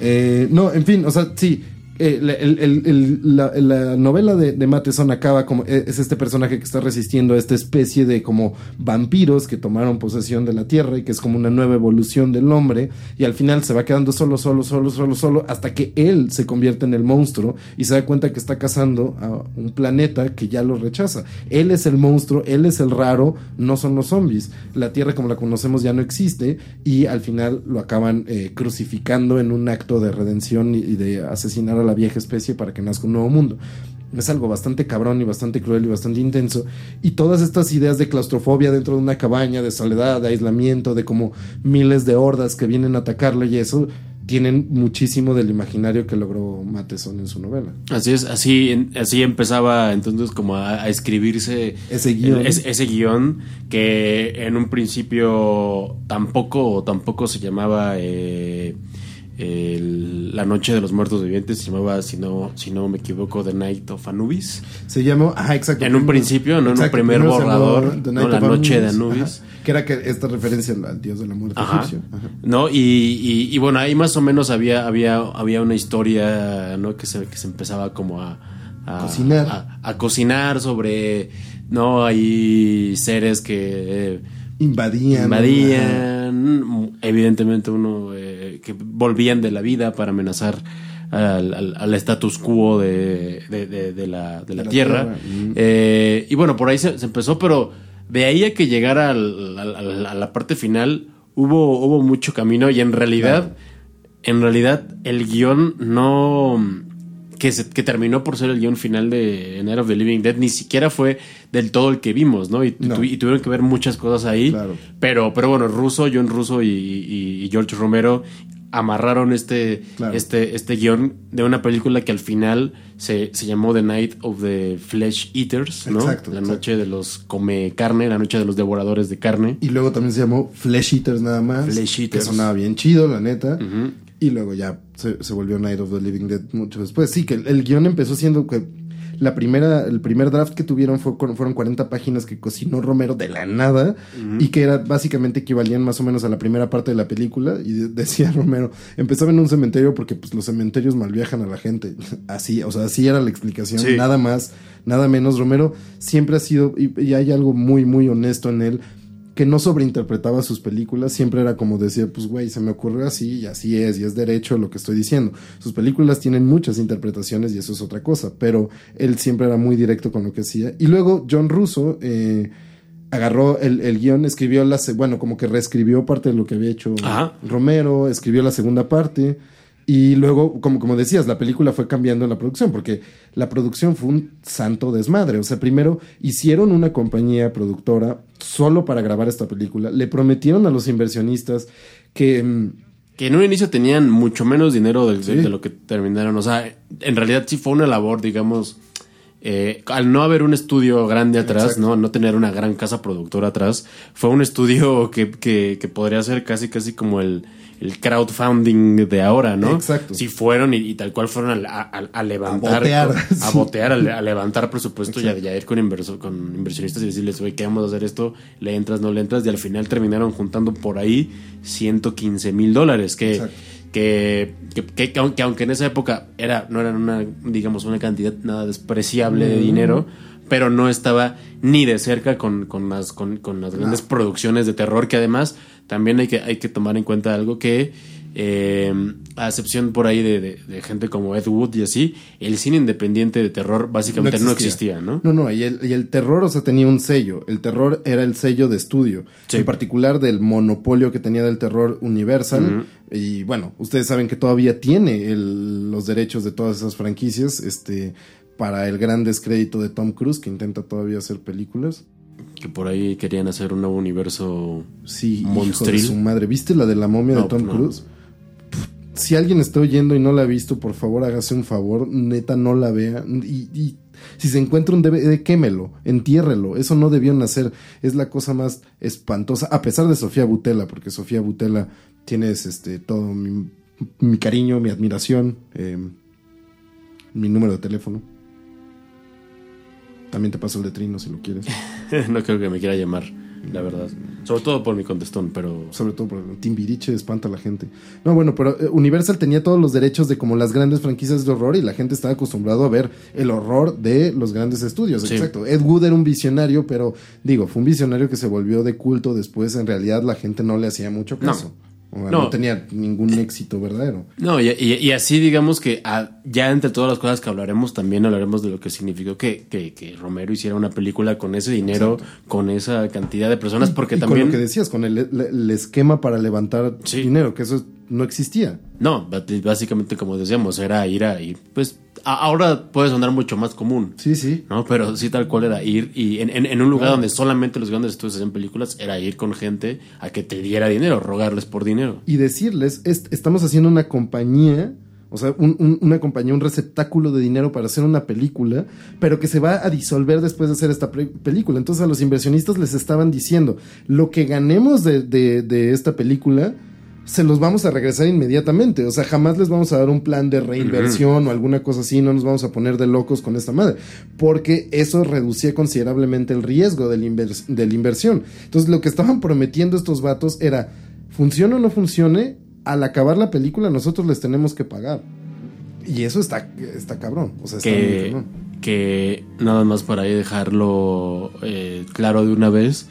Eh, no, en fin, o sea, sí. Eh, la, el- el- el- la- la novela de, de Matheson acaba como eh, es este personaje que está resistiendo a esta especie de como vampiros que tomaron posesión de la tierra y que es como una nueva evolución del hombre y al final se va quedando solo, solo, solo, solo, solo hasta que él se convierte en el monstruo y se da cuenta que está cazando a un planeta que ya lo rechaza. Él es el monstruo, él es el raro, no son los zombies. La tierra como la conocemos ya no existe y al final lo acaban eh, crucificando en un acto de redención y, y de asesinar a la vieja especie para que nazca un nuevo mundo. Es algo bastante cabrón y bastante cruel y bastante intenso. Y todas estas ideas de claustrofobia dentro de una cabaña, de soledad, de aislamiento, de como miles de hordas que vienen a atacarle y eso, tienen muchísimo del imaginario que logró Matheson en su novela. Así es, así, así empezaba entonces como a, a escribirse Ese guion. el- ese, ese guion que en un principio tampoco, tampoco se llamaba eh, el- La Noche de los Muertos Vivientes, se llamaba, si no, si no me equivoco, The Night of Anubis. Se llamó, ajá, exacto. En un principio, ¿no? En un primer llamó borrador, La Noche de Anubis, ajá, que era que esta referencia al dios de la muerte Ajá. egipcio. Ajá. ¿No? Y, y- y bueno, ahí más o menos había, había, había una historia, ¿no? Que se, que se empezaba como a, a Cocinar. A, a cocinar sobre, ¿no? Hay seres que eh, Invadían. invadían, evidentemente uno eh, que volvían de la vida para amenazar al, al- al status quo de, de- de- de la, de la la tierra. tierra, mm. Eh, y bueno, por ahí se, se empezó, pero de ahí a que llegara al- a la parte final, hubo, hubo mucho camino y en realidad, en realidad, el guion no. Que, se- que terminó por ser el guion final de Night of the Living Dead, ni siquiera fue del todo el que vimos, ¿no? Y, tu- No. y tuvieron que ver muchas cosas ahí. Claro. Pero, pero bueno, Russo, John Russo y, y- y George Romero amarraron este, Claro. este, este guion de una película que al final se, se llamó The Night of the Flesh Eaters, ¿no? Exacto, la exacto. noche de los come carne, la noche de los devoradores de carne. Y luego también se llamó Flesh Eaters nada más. Flesh Eaters. Que sonaba bien chido, la neta. Y luego ya se, se volvió Night of the Living Dead mucho después. Sí, que el, el guion empezó siendo que la primera, el primer draft que tuvieron fue, fueron 40 páginas que cocinó Romero de la nada y que era básicamente equivalían más o menos a la primera parte de la película. Y de- decía Romero, empezaba en un cementerio porque pues los cementerios malviajan a la gente. Así, o sea, así era la explicación. Sí. Nada más, nada menos. Romero siempre ha sido, y, y hay algo muy, muy honesto en él que no sobreinterpretaba sus películas, siempre era como decía, pues güey, se me ocurrió así y así es, y es derecho lo que estoy diciendo. Sus películas tienen muchas interpretaciones y eso es otra cosa, pero él siempre era muy directo con lo que hacía. Y luego John Russo eh, agarró el, el guion, escribió la, bueno, como que reescribió parte de lo que había hecho Ajá. Romero, escribió la segunda parte. Y luego, como, como decías, la película fue cambiando en la producción, porque la producción fue un santo desmadre. O sea, primero hicieron una compañía productora solo para grabar esta película. Le prometieron a los inversionistas que... mm, Que en un inicio tenían mucho menos dinero de, de- Sí. de lo que terminaron. O sea, en realidad sí fue una labor, digamos, eh, al no haber un estudio grande atrás, Exacto. ¿no? No tener una gran casa productora atrás, fue un estudio que, que, que podría ser casi, casi como el, el crowdfunding de ahora, ¿no? Exacto. Sí fueron y, y tal cual fueron a, a- a levantar. botear, A sí. botear, a, le- a levantar presupuesto y a, y a ir con, inverso- con inversionistas y decirles, oye, ¿qué vamos a hacer esto? ¿Le entras, no le entras? Y al final terminaron juntando por ahí 115 mil dólares, que, Exacto. que, que, que- que aunque, aunque en esa época era, no eran una, digamos, una cantidad nada despreciable de dinero, pero no estaba ni de cerca con, con las, con, con las grandes producciones de terror, que además también hay que, hay que tomar en cuenta algo que, eh, a excepción por ahí de, de- de gente como Ed Wood y así, el cine independiente de terror básicamente no existía, ¿no? No, no, y el, y el terror, o sea, tenía un sello. El terror era el sello de estudio. Sí. En particular del monopolio que tenía del terror Universal. Y bueno, ustedes saben que todavía tiene el- los derechos de todas esas franquicias. Este. Para el gran descrédito de Tom Cruise, que intenta todavía hacer películas. Que por ahí querían hacer un nuevo universo. Sí, hijo de Monstril. su madre. ¿Viste la de la momia No, de Tom no. Cruise? si alguien está oyendo y no la ha visto, por favor hágase un favor, neta no la vea. Y, y si se encuentra un DVD, quémelo, entiérrelo. Eso no debieron hacer. Es la cosa más espantosa, a pesar de Sofía Butela, porque Sofía Butela tienes este, todo mi, mi cariño, mi admiración, eh, mi número de teléfono. También te paso el de Trino si lo quieres. no creo que me quiera llamar, la verdad. Sobre todo por mi contestón, pero. Sobre todo por Timbiriche espanta a la gente. No, bueno, pero eh, Universal tenía todos los derechos de como las grandes franquicias de horror y la gente estaba acostumbrado a ver el horror de los grandes estudios. Sí. Exacto. Ed Wood era un visionario, pero digo, fue un visionario que se volvió de culto después. En realidad la gente no le hacía mucho caso. No. No. tenía ningún éxito verdadero. No, y, y- y así digamos que ah, ya entre todas las cosas que hablaremos, también hablaremos de lo que significó que, que- que Romero hiciera una película con ese dinero, con esa cantidad de personas, porque y también... con lo que decías, con el, esquema para levantar Sí. dinero, que eso no existía. No, básicamente como decíamos, era ir a ir. Pues ahora puede sonar mucho más común. Sí, sí. ¿no? Pero sí, tal cual era ir y en, en- en un lugar donde solamente los grandes estudios hacían películas, era ir con gente a que te diera dinero, rogarles por dinero. y decirles, "Est- estamos haciendo una compañía, o sea, un- un- una compañía, un receptáculo de dinero para hacer una película, pero que se va a disolver después de hacer esta película. Entonces a los inversionistas les estaban diciendo, lo que ganemos de, de- de esta película, se los vamos a regresar inmediatamente. O sea, jamás les vamos a dar un plan de reinversión o alguna cosa así, no nos vamos a poner de locos con esta madre. Porque eso reducía considerablemente el riesgo de la, invers- de la inversión. Entonces, lo que estaban prometiendo estos vatos era, funcione o no funcione, al acabar la película nosotros les tenemos que pagar. Y eso está, está cabrón. O sea, está Que, cabrón. que nada más para ahí dejarlo eh, claro de una vez,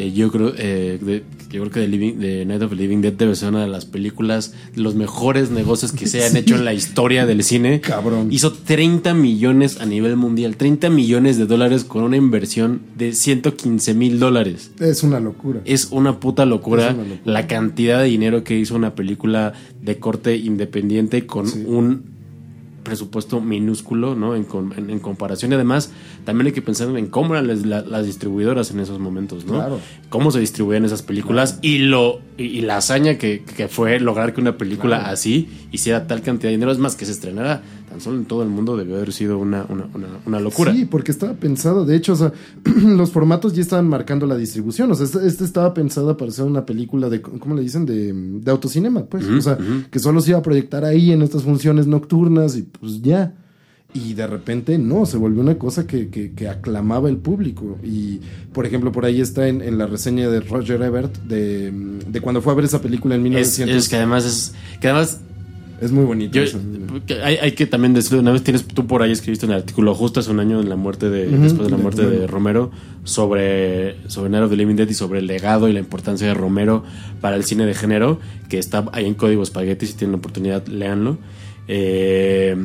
eh, yo creo eh, de- yo creo que The, Living- The Night of the Living Dead debe ser una de las películas, de los mejores negocios que se han Sí. hecho en la historia del cine. Cabrón. Hizo 30 millones a nivel mundial, 30 millones de dólares con una inversión de 115 mil dólares. Es una locura. Es una puta locura, Es una locura. la cantidad de dinero que hizo una película de corte independiente con Sí. un presupuesto minúsculo, ¿no? En, en- en comparación. Y además, también hay que pensar en cómo eran las, la- las distribuidoras en esos momentos, ¿no? Claro. Cómo se distribuían esas películas y lo y, y la hazaña que, que fue lograr que una película Claro. así hiciera tal cantidad de dinero. Es más, que se estrenara tan solo en todo el mundo debió haber sido una, una, una, una locura. Sí, porque estaba pensado. De hecho, o sea, los formatos ya estaban marcando la distribución. O sea, este, este estaba pensado para ser una película de, ¿cómo le dicen? De, de autocinema, pues. O sea, que solo se iba a proyectar ahí en estas funciones nocturnas y pues ya. Y de repente no, se volvió una cosa que, que, que aclamaba el público. Y, por ejemplo, por ahí está en, en la reseña de Roger Ebert de, de cuando fue a ver esa película en Es, 1900. es que además es que además Es muy bonito. Yo, eso. que hay, hay que también decirlo, una vez tienes tú por ahí escribiste un artículo justo hace un año en la muerte de, después de la muerte de Romero sobre, sobre Night of the Living Dead y sobre el legado y la importancia de Romero para el cine de género, que está ahí en Código Spaghetti, si tienen la oportunidad, léanlo. Eh,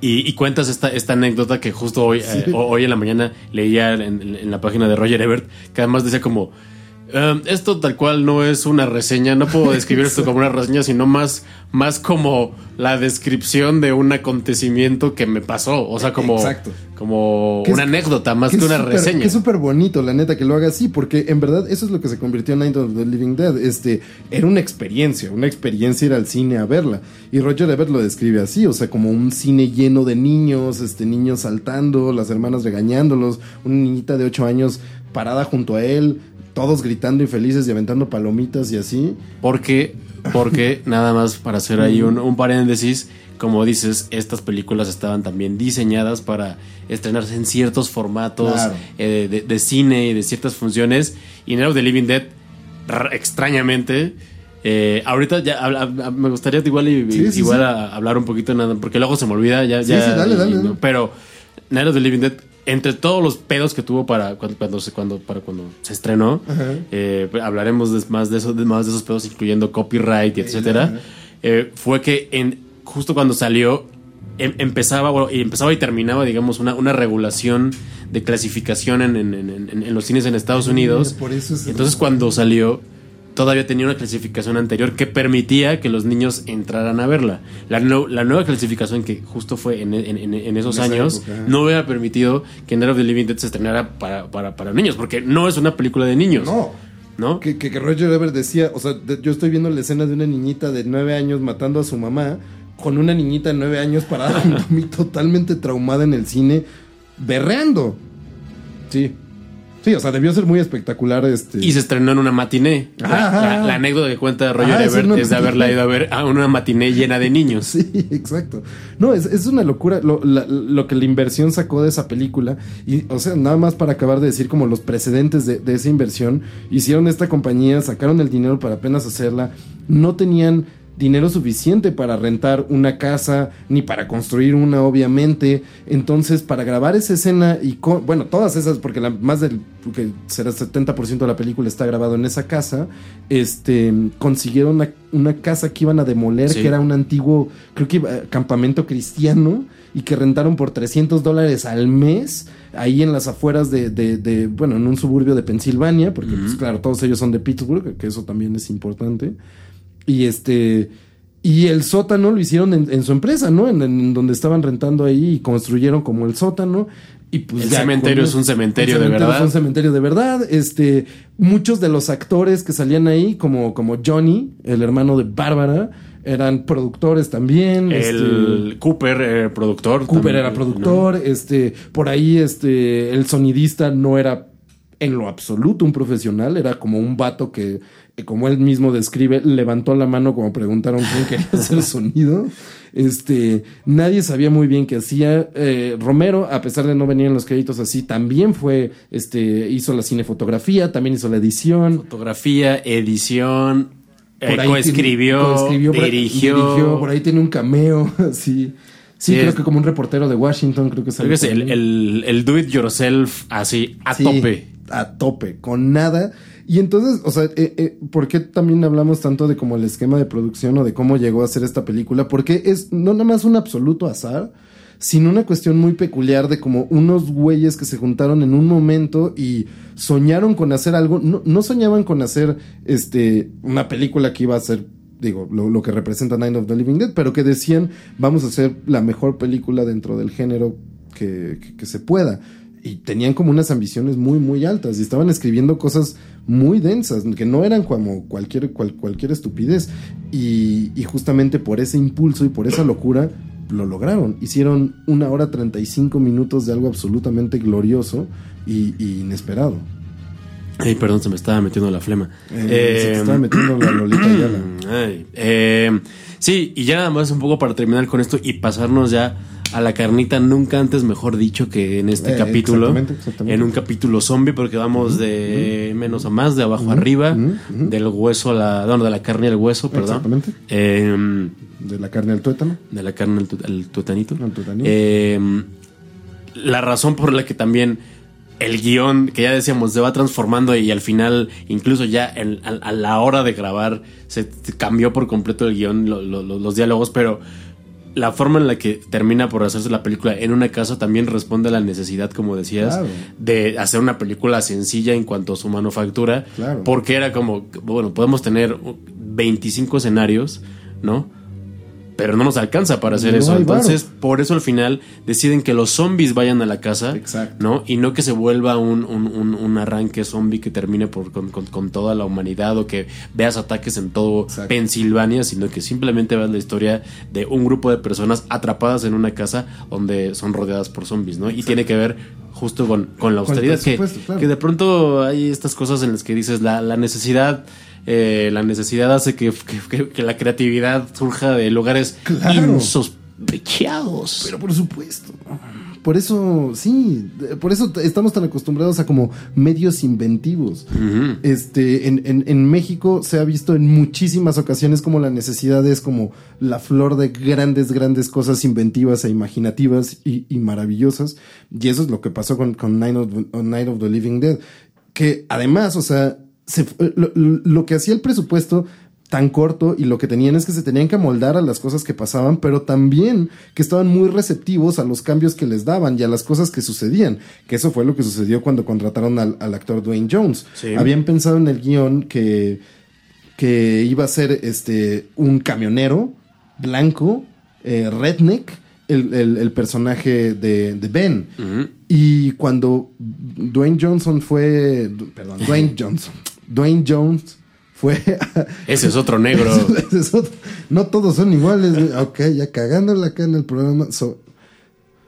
y, y cuentas esta, esta anécdota que justo hoy, eh, hoy en la mañana leía en, en- en la página de Roger Ebert, que además decía como, "Um, esto tal cual no es una reseña, no puedo describir esto como una reseña, sino más, más como la descripción de un acontecimiento que me pasó, o sea, como, Exacto. como Que es- una anécdota más que, una súper- reseña. Que es súper bonito, la neta, que lo haga así, porque en verdad eso es lo que se convirtió en Night of the Living Dead. Este, era una experiencia, una experiencia ir al cine a verla. Y Roger Ebert lo describe así, o sea, como un cine lleno de niños, este, niños saltando, las hermanas regañándolos, una niñita de 8 años parada junto a él, todos gritando y felices y aventando palomitas y así. Porque, porque nada más para hacer ahí un, un paréntesis, como dices, estas películas estaban también diseñadas para estrenarse en ciertos formatos Claro. eh, de, de cine y de ciertas funciones. Y of the Living Dead, extrañamente, eh, ahorita ya habla- hab- me gustaría igual, y- Sí, sí, igual sí. a- hablar un poquito, nada, porque luego se me olvida ya. Sí, ya sí, dale, y- dale, y dale. pero Night of the Living Dead, entre todos los pedos que tuvo para cuando, cuando, se, cuando, para cuando se estrenó, eh, hablaremos de- más, de esos, de más de esos pedos, incluyendo copyright y etcétera. Eh, fue que en, justo cuando salió, em- empezaba, bueno, y empezaba y terminaba, digamos, una, una regulación de clasificación en, en- en- en- en los cines en Estados Unidos. Por eso es- Entonces, cuando salió, todavía tenía una clasificación anterior que permitía que los niños entraran a verla. La, no- la nueva clasificación, que justo fue en, en- en- en esos años, época, no hubiera permitido que Night of the Living Dead se estrenara para, para, para niños, porque no es una película de niños. No. ¿no? Que, que, que Roger Ebert decía, o sea, de- yo estoy viendo la escena de una niñita de nueve años matando a su mamá con una niñita de nueve años parada totalmente traumada en el cine, berreando. Sí. Sí, o sea, debió ser muy espectacular este... Y se estrenó en una matiné. La, Ajá. la- la anécdota que cuenta Roger Ah, es Ebert es de haberla ido a ver a una matiné llena de niños. Sí, exacto. No, es, es una locura lo, la- lo que la inversión sacó de esa película. Y, o sea, nada más para acabar de decir como los precedentes de, de esa inversión. Hicieron esta compañía, sacaron el dinero para apenas hacerla. No tenían dinero suficiente para rentar una casa, ni para construir una, obviamente. Entonces, para grabar esa escena y, con- bueno, todas esas, porque la, más del, que será 70% de la película está grabado en esa casa, este, consiguieron una, una casa que iban a demoler, Sí. que era un antiguo, creo que iba- campamento cristiano, y que rentaron por 300 dólares al mes, ahí en las afueras de, de- de, bueno, en un suburbio de Pensilvania, porque, pues claro, todos ellos son de Pittsburgh, que eso también es importante. Y este. Y el sótano lo hicieron en, en su empresa, ¿no? En, en donde estaban rentando ahí y construyeron como el sótano. Y pues El ya cementerio con es un cementerio el de verdad. Es un cementerio de verdad. Este, muchos de los actores que salían ahí, como, como Johnny, el hermano de Bárbara, eran productores también. este, El Cooper, eh, productor. Cooper también, era ¿no? productor, este, por ahí este, el sonidista no era en lo absoluto un profesional, era como un vato que, eh, como él mismo describe, levantó la mano como preguntaron quién quería hacer sonido. Este, nadie sabía muy bien qué hacía. Eh, Romero, a pesar de no venir en los créditos así, también fue, este, hizo la cinefotografía, también hizo la edición. Fotografía, edición, eh, coescribió, dirigió. dirigió, por ahí tiene un cameo, sí. Sí, Sí, creo que como un reportero de Washington, creo que Creo que es salió el, el, el do it yourself así, a Sí, tope. A tope, con nada. Y entonces, o sea, eh, eh, ¿por qué también hablamos tanto de como el esquema de producción o de cómo llegó a ser esta película? Porque es no nada más un absoluto azar, sino una cuestión muy peculiar de como unos güeyes que se juntaron en un momento y soñaron con hacer algo. No, no soñaban con hacer este una película que iba a ser digo, lo, lo que representa Night of the Living Dead, pero que decían, vamos a hacer la mejor película dentro del género que, que- que se pueda. Y tenían como unas ambiciones muy, muy altas y estaban escribiendo cosas muy densas, que no eran como cualquier, cual- cualquier estupidez. Y, y justamente por ese impulso y por esa locura lo lograron. Hicieron una hora 35 minutos de algo absolutamente glorioso y, y inesperado. Ay, perdón, se me estaba metiendo la flema. Eh, se te Eh, estaba metiendo la Lolita Ayala. Ay, eh, sí, y ya nada más un poco para terminar con esto y pasarnos ya a la carnita, nunca antes mejor dicho que en este Eh, capítulo, exactamente, exactamente. en un capítulo zombie, porque vamos de menos a más, de abajo arriba, del hueso a la, no, de la carne al hueso, perdón. Exactamente. Eh, De la carne al tuétano. de la carne al, tu- al tutanito. Al la razón por la que también el guion, que ya decíamos, se va transformando y al final, incluso ya en- a, a la hora de grabar, se cambió por completo el guion, lo- lo- lo- los diálogos, pero la forma en la que termina por hacerse la película en una casa también responde a la necesidad, como decías, Claro. de hacer una película sencilla en cuanto a su manufactura, Claro. porque era como, bueno, podemos tener 25 escenarios, ¿no? Pero no nos alcanza para hacer No eso. Entonces, por eso al final deciden que los zombies vayan a la casa, Exacto. ¿no? Y no que se vuelva un, un, un- un arranque zombie que termine por, con, con- con toda la humanidad o que veas ataques en todo Exacto. Pensilvania, sino que simplemente veas la historia de un grupo de personas atrapadas en una casa donde son rodeadas por zombies, ¿no? Y tiene que ver justo con, con la austeridad, que, claro. que de pronto hay estas cosas en las que dices la, la necesidad... eh, la necesidad hace que, que- la creatividad surja de lugares Claro. insospechados. Pero por supuesto. Por eso, sí, por eso estamos tan acostumbrados a como medios inventivos. Este, en, en- en México se ha visto en muchísimas ocasiones como la necesidad es como la flor de grandes, grandes cosas inventivas e imaginativas y, y maravillosas. Y eso es lo que pasó con, con Night, of, Night of the Living Dead. Que además, o sea, se fu- lo, lo que hacía el presupuesto tan corto y lo que tenían es que se tenían que amoldar a las cosas que pasaban, pero también que estaban muy receptivos a los cambios que les daban y a las cosas que sucedían, que eso fue lo que sucedió cuando contrataron al, al actor Dwayne Jones. Sí. Habían pensado en el guion que, que iba a ser este un camionero blanco, eh, redneck, el, el- el personaje de, de Ben. Y cuando Dwayne Johnson fue. Perdón, Dwayne Johnson. Dwayne Jones fue... Ese es otro negro. Ese es otro- No todos son iguales. Ok, ya cagándola acá en el programa. So-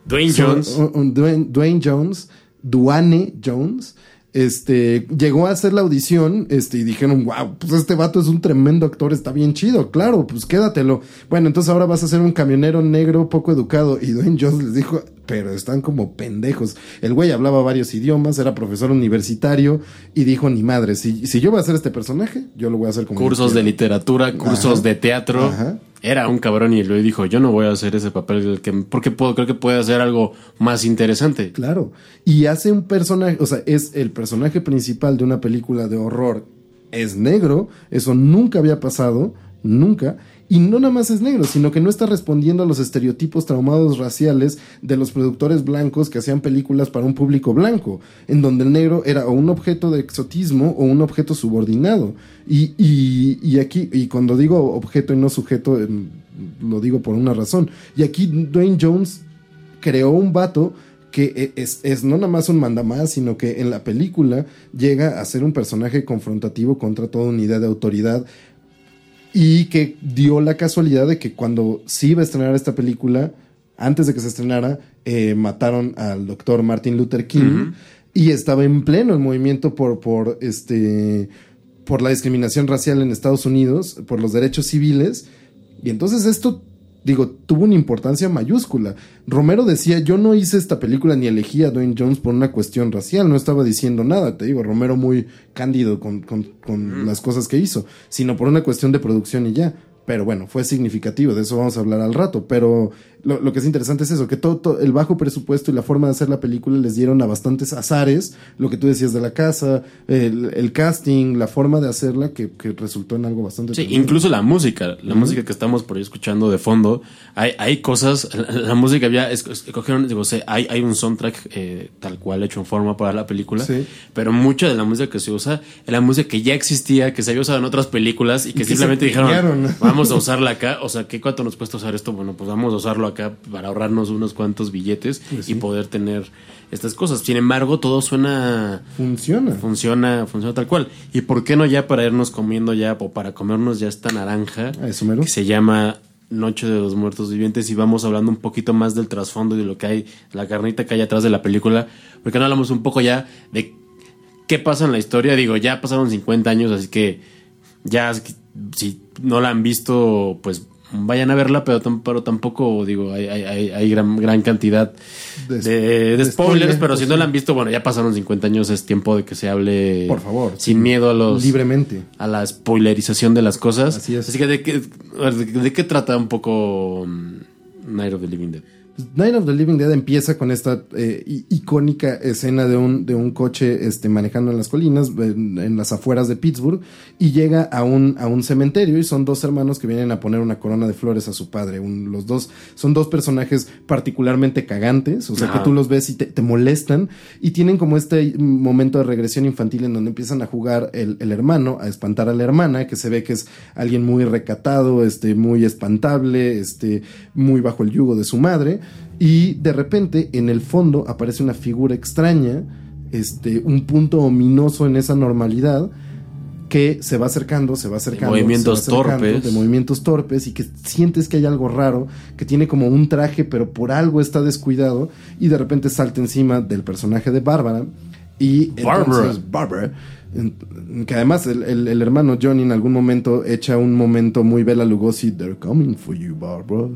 Dwayne so- Jones. un- un Dwayne, Dwayne Jones, Duane Jones, este, llegó a hacer la audición, este, y dijeron, wow, pues este vato es un tremendo actor, está bien chido, claro, pues quédatelo. Bueno, entonces ahora vas a ser un camionero negro poco educado. Y Dwayne Jones les dijo, pero están como pendejos. El güey hablaba varios idiomas, era profesor universitario, y dijo, ni madre, si, si yo voy a hacer este personaje, yo lo voy a hacer como cursos de quiero". literatura, cursos Ajá. de teatro. Ajá. Era un cabrón y lo dijo, yo no voy a hacer ese papel que, porque puedo, creo que puede hacer algo más interesante. Claro. Y hace un personaje, o sea, es el personaje principal de una película de horror. Es negro, eso nunca había pasado, nunca. Y no nada más es negro, sino que no está respondiendo a los estereotipos traumados raciales de los productores blancos que hacían películas para un público blanco, en donde el negro era o un objeto de exotismo o un objeto subordinado. Y, y, y aquí, y cuando digo objeto y no sujeto, em, lo digo por una razón. Y aquí Dwayne Jones creó un vato que e- es, es no nada más un mandamás, sino que en la película llega a ser un personaje confrontativo contra toda una idea de autoridad y que dio la casualidad de que cuando se iba a estrenar esta película, antes de que se estrenara, eh, mataron al doctor Martin Luther King y estaba en pleno el movimiento por, por, este, por la discriminación racial en Estados Unidos, por los derechos civiles. Y entonces esto, digo, tuvo una importancia mayúscula. Romero decía, yo no hice esta película ni elegí a Dwayne Jones por una cuestión racial, no estaba diciendo nada, te digo, Romero muy cándido con, con- con las cosas que hizo, sino por una cuestión de producción y ya. Pero bueno, fue significativo, de eso vamos a hablar al rato. Pero lo, lo que es interesante es eso, que todo, todo el bajo presupuesto y la forma de hacer la película les dieron a bastantes azares, lo que tú decías de la casa, el, el casting, la forma de hacerla, que, que resultó en algo bastante... Sí, incluso la música, la música que estamos por ahí escuchando de fondo, hay, hay cosas, la, la música había, es- escogieron, digo, sé, hay, hay un soundtrack eh, tal cual hecho en forma para la película, Sí. pero mucha de la música que se usa es la música que ya existía, que se había usado en otras películas y que que simplemente dijeron, vamos a usarla acá, o sea, ¿qué cuánto nos cuesta usar esto? Bueno, pues vamos a usarlo acá para ahorrarnos unos cuantos billetes Pues y poder tener estas cosas. Sin embargo, todo suena Funciona. funciona, funciona tal cual. ¿Y por qué no ya para irnos comiendo ya o para comernos ya esta naranja eso mero. que se llama Noche de los Muertos Vivientes y vamos hablando un poquito más del trasfondo y de lo que hay, la carnita que hay atrás de la película? Porque no hablamos un poco ya de qué pasa en la historia? Digo, ya pasaron 50 años, así que ya si no la han visto, pues vayan a verla, pero, pero tampoco, digo, hay, hay, hay- gran, gran cantidad De- de, de de spoilers, spoiler, pero pues si no sí. la han visto, bueno, ya pasaron 50 años, es tiempo de que se hable Por favor. sin miedo a los Libremente. a la spoilerización de las cosas. Así es. que de qué, de qué trata un poco mm, Night of the Living Dead. Night of the Living Dead empieza con esta eh, icónica escena de un, de un coche este, manejando en las colinas, en, en las afueras de Pittsburgh, y llega a un, a un cementerio y son dos hermanos que vienen a poner una corona de flores a su padre. Un- los dos son dos personajes particularmente cagantes, o sea Ajá. que tú los ves y te, te molestan, y tienen como este momento de regresión infantil en donde empiezan a jugar el, el hermano, a espantar a la hermana, que se ve que es alguien muy recatado, este, muy espantable, este, muy bajo el yugo de su madre. Y de repente, en el fondo, aparece una figura extraña, este, un punto ominoso en esa normalidad, que se va acercando, se va acercando. movimientos se va acercando, torpes. De movimientos torpes y que sientes que hay algo raro, que tiene como un traje, pero por algo está descuidado, y de repente salta encima del personaje de Bárbara. Y Barbara. entonces Barbara, que además el, el- el hermano Johnny en algún momento echa un momento muy Bela Lugosi, they're coming for you, Barbara.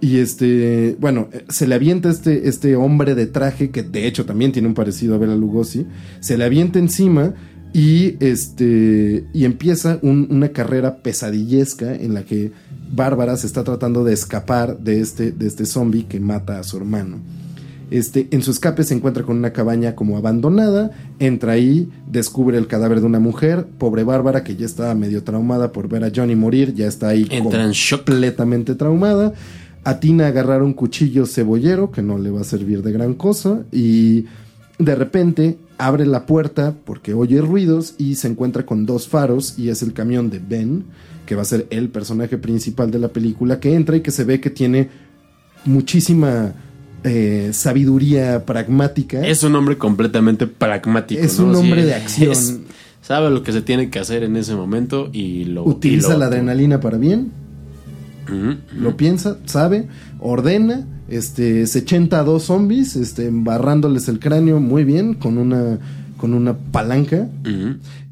Y este, bueno, eh, se le avienta este, este hombre de traje, que de hecho también tiene un parecido a Bela Lugosi, se le avienta encima y este, y empieza un- una carrera pesadillesca en la que Bárbara se está tratando de escapar de este, de este zombie que mata a su hermano. Este, en su escape se encuentra con una cabaña como abandonada, entra ahí, descubre el cadáver de una mujer, pobre Bárbara que ya estaba medio traumada por ver a Johnny morir, ya está ahí Entra en shock. completamente traumada, atina a agarrar un cuchillo cebollero que no le va a servir de gran cosa y de repente abre la puerta porque oye ruidos y se encuentra con dos faros y es el camión de Ben, que va a ser el personaje principal de la película, que entra y que se ve que tiene muchísima eh, sabiduría pragmática. Es un hombre completamente pragmático. Es ¿no? un Sí, hombre de acción. es- sabe lo que se tiene que hacer en ese momento y lo Utiliza y lo- la adrenalina para bien, Lo piensa, sabe, ordena, este, se chenta a dos zombies, este, embarrándoles el cráneo muy bien con una, con una palanca.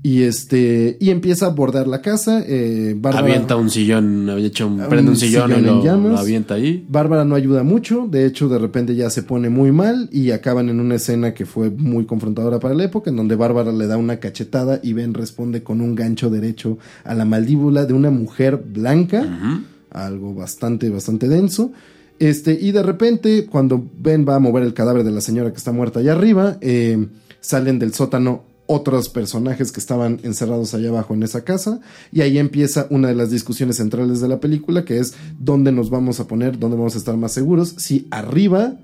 Y este, y empieza a bordar la casa. Eh, Bárbara, Avienta un sillón, había hecho un, prende un sillón, sillón y en lo, avienta ahí. Bárbara no ayuda mucho, de hecho de repente ya se pone muy mal y acaban en una escena que fue muy confrontadora para la época, en donde Bárbara le da una cachetada y Ben responde con un gancho derecho a la mandíbula de una mujer blanca, Ujú. Algo bastante, bastante denso. Este, y de repente, cuando Ben va a mover el cadáver de la señora que está muerta allá arriba, eh, salen del sótano otros personajes que estaban encerrados allá abajo en esa casa y ahí empieza una de las discusiones centrales de la película que es dónde nos vamos a poner, dónde vamos a estar más seguros, si arriba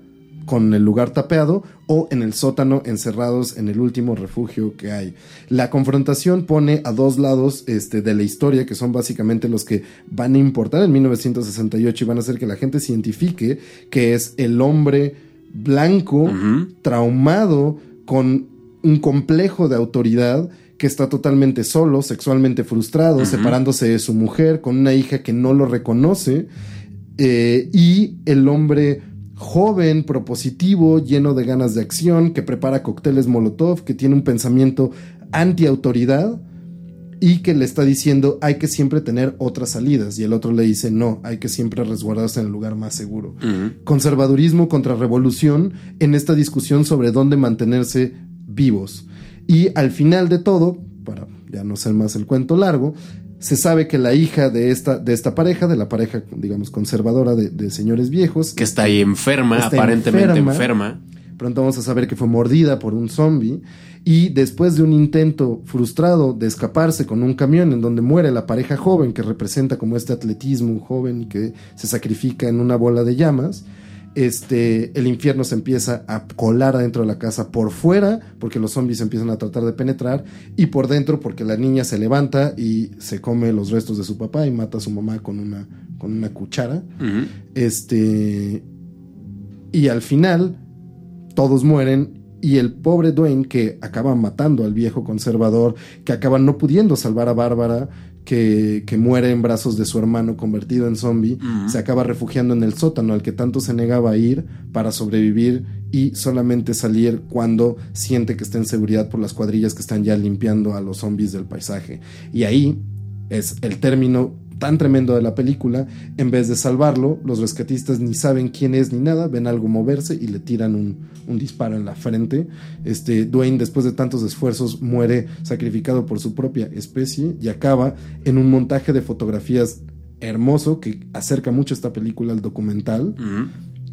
con el lugar tapeado o en el sótano encerrados en el último refugio que hay. La confrontación pone a dos lados este, de la historia que son básicamente los que van a importar en 1968 y van a hacer que la gente se identifique que es el hombre blanco traumado con un complejo de autoridad que está totalmente solo, sexualmente frustrado, separándose de su mujer, con una hija que no lo reconoce, eh, y el hombre joven, propositivo, lleno de ganas de acción, que prepara cócteles Molotov, que tiene un pensamiento anti-autoridad y que le está diciendo hay que siempre tener otras salidas y el otro le dice no, hay que siempre resguardarse en el lugar más seguro conservadurismo contra revolución en esta discusión sobre dónde mantenerse vivos. Y al final de todo, para ya no ser más el cuento largo, se sabe que la hija de esta, de esta pareja, de la pareja, digamos, conservadora de, de señores viejos, Que está ahí enferma, Está aparentemente enferma. enferma. Pronto vamos a saber que fue mordida por un zombie y después de un intento frustrado de escaparse con un camión en donde muere la pareja joven que representa como este atletismo joven y que se sacrifica en una bola de llamas, este, el infierno se empieza a colar adentro de la casa por fuera porque los zombies empiezan a tratar de penetrar y por dentro porque la niña se levanta y se come los restos de su papá y mata a su mamá con una, con una cuchara. Este. Y al final, todos mueren. Y el pobre Dwayne, que acaba matando al viejo conservador, que acaba no pudiendo salvar a Bárbara, que, que muere en brazos de su hermano convertido en zombie, se acaba refugiando en el sótano al que tanto se negaba a ir para sobrevivir y solamente salir cuando siente que está en seguridad por las cuadrillas que están ya limpiando a los zombies del paisaje. Y ahí es el término tan tremendo de la película, en vez de salvarlo, los rescatistas ni saben quién es ni nada, ven algo moverse y le tiran un, un disparo en la frente. Este Dwayne, después de tantos esfuerzos, muere sacrificado por su propia especie y acaba en un montaje de fotografías hermoso que acerca mucho esta película al documental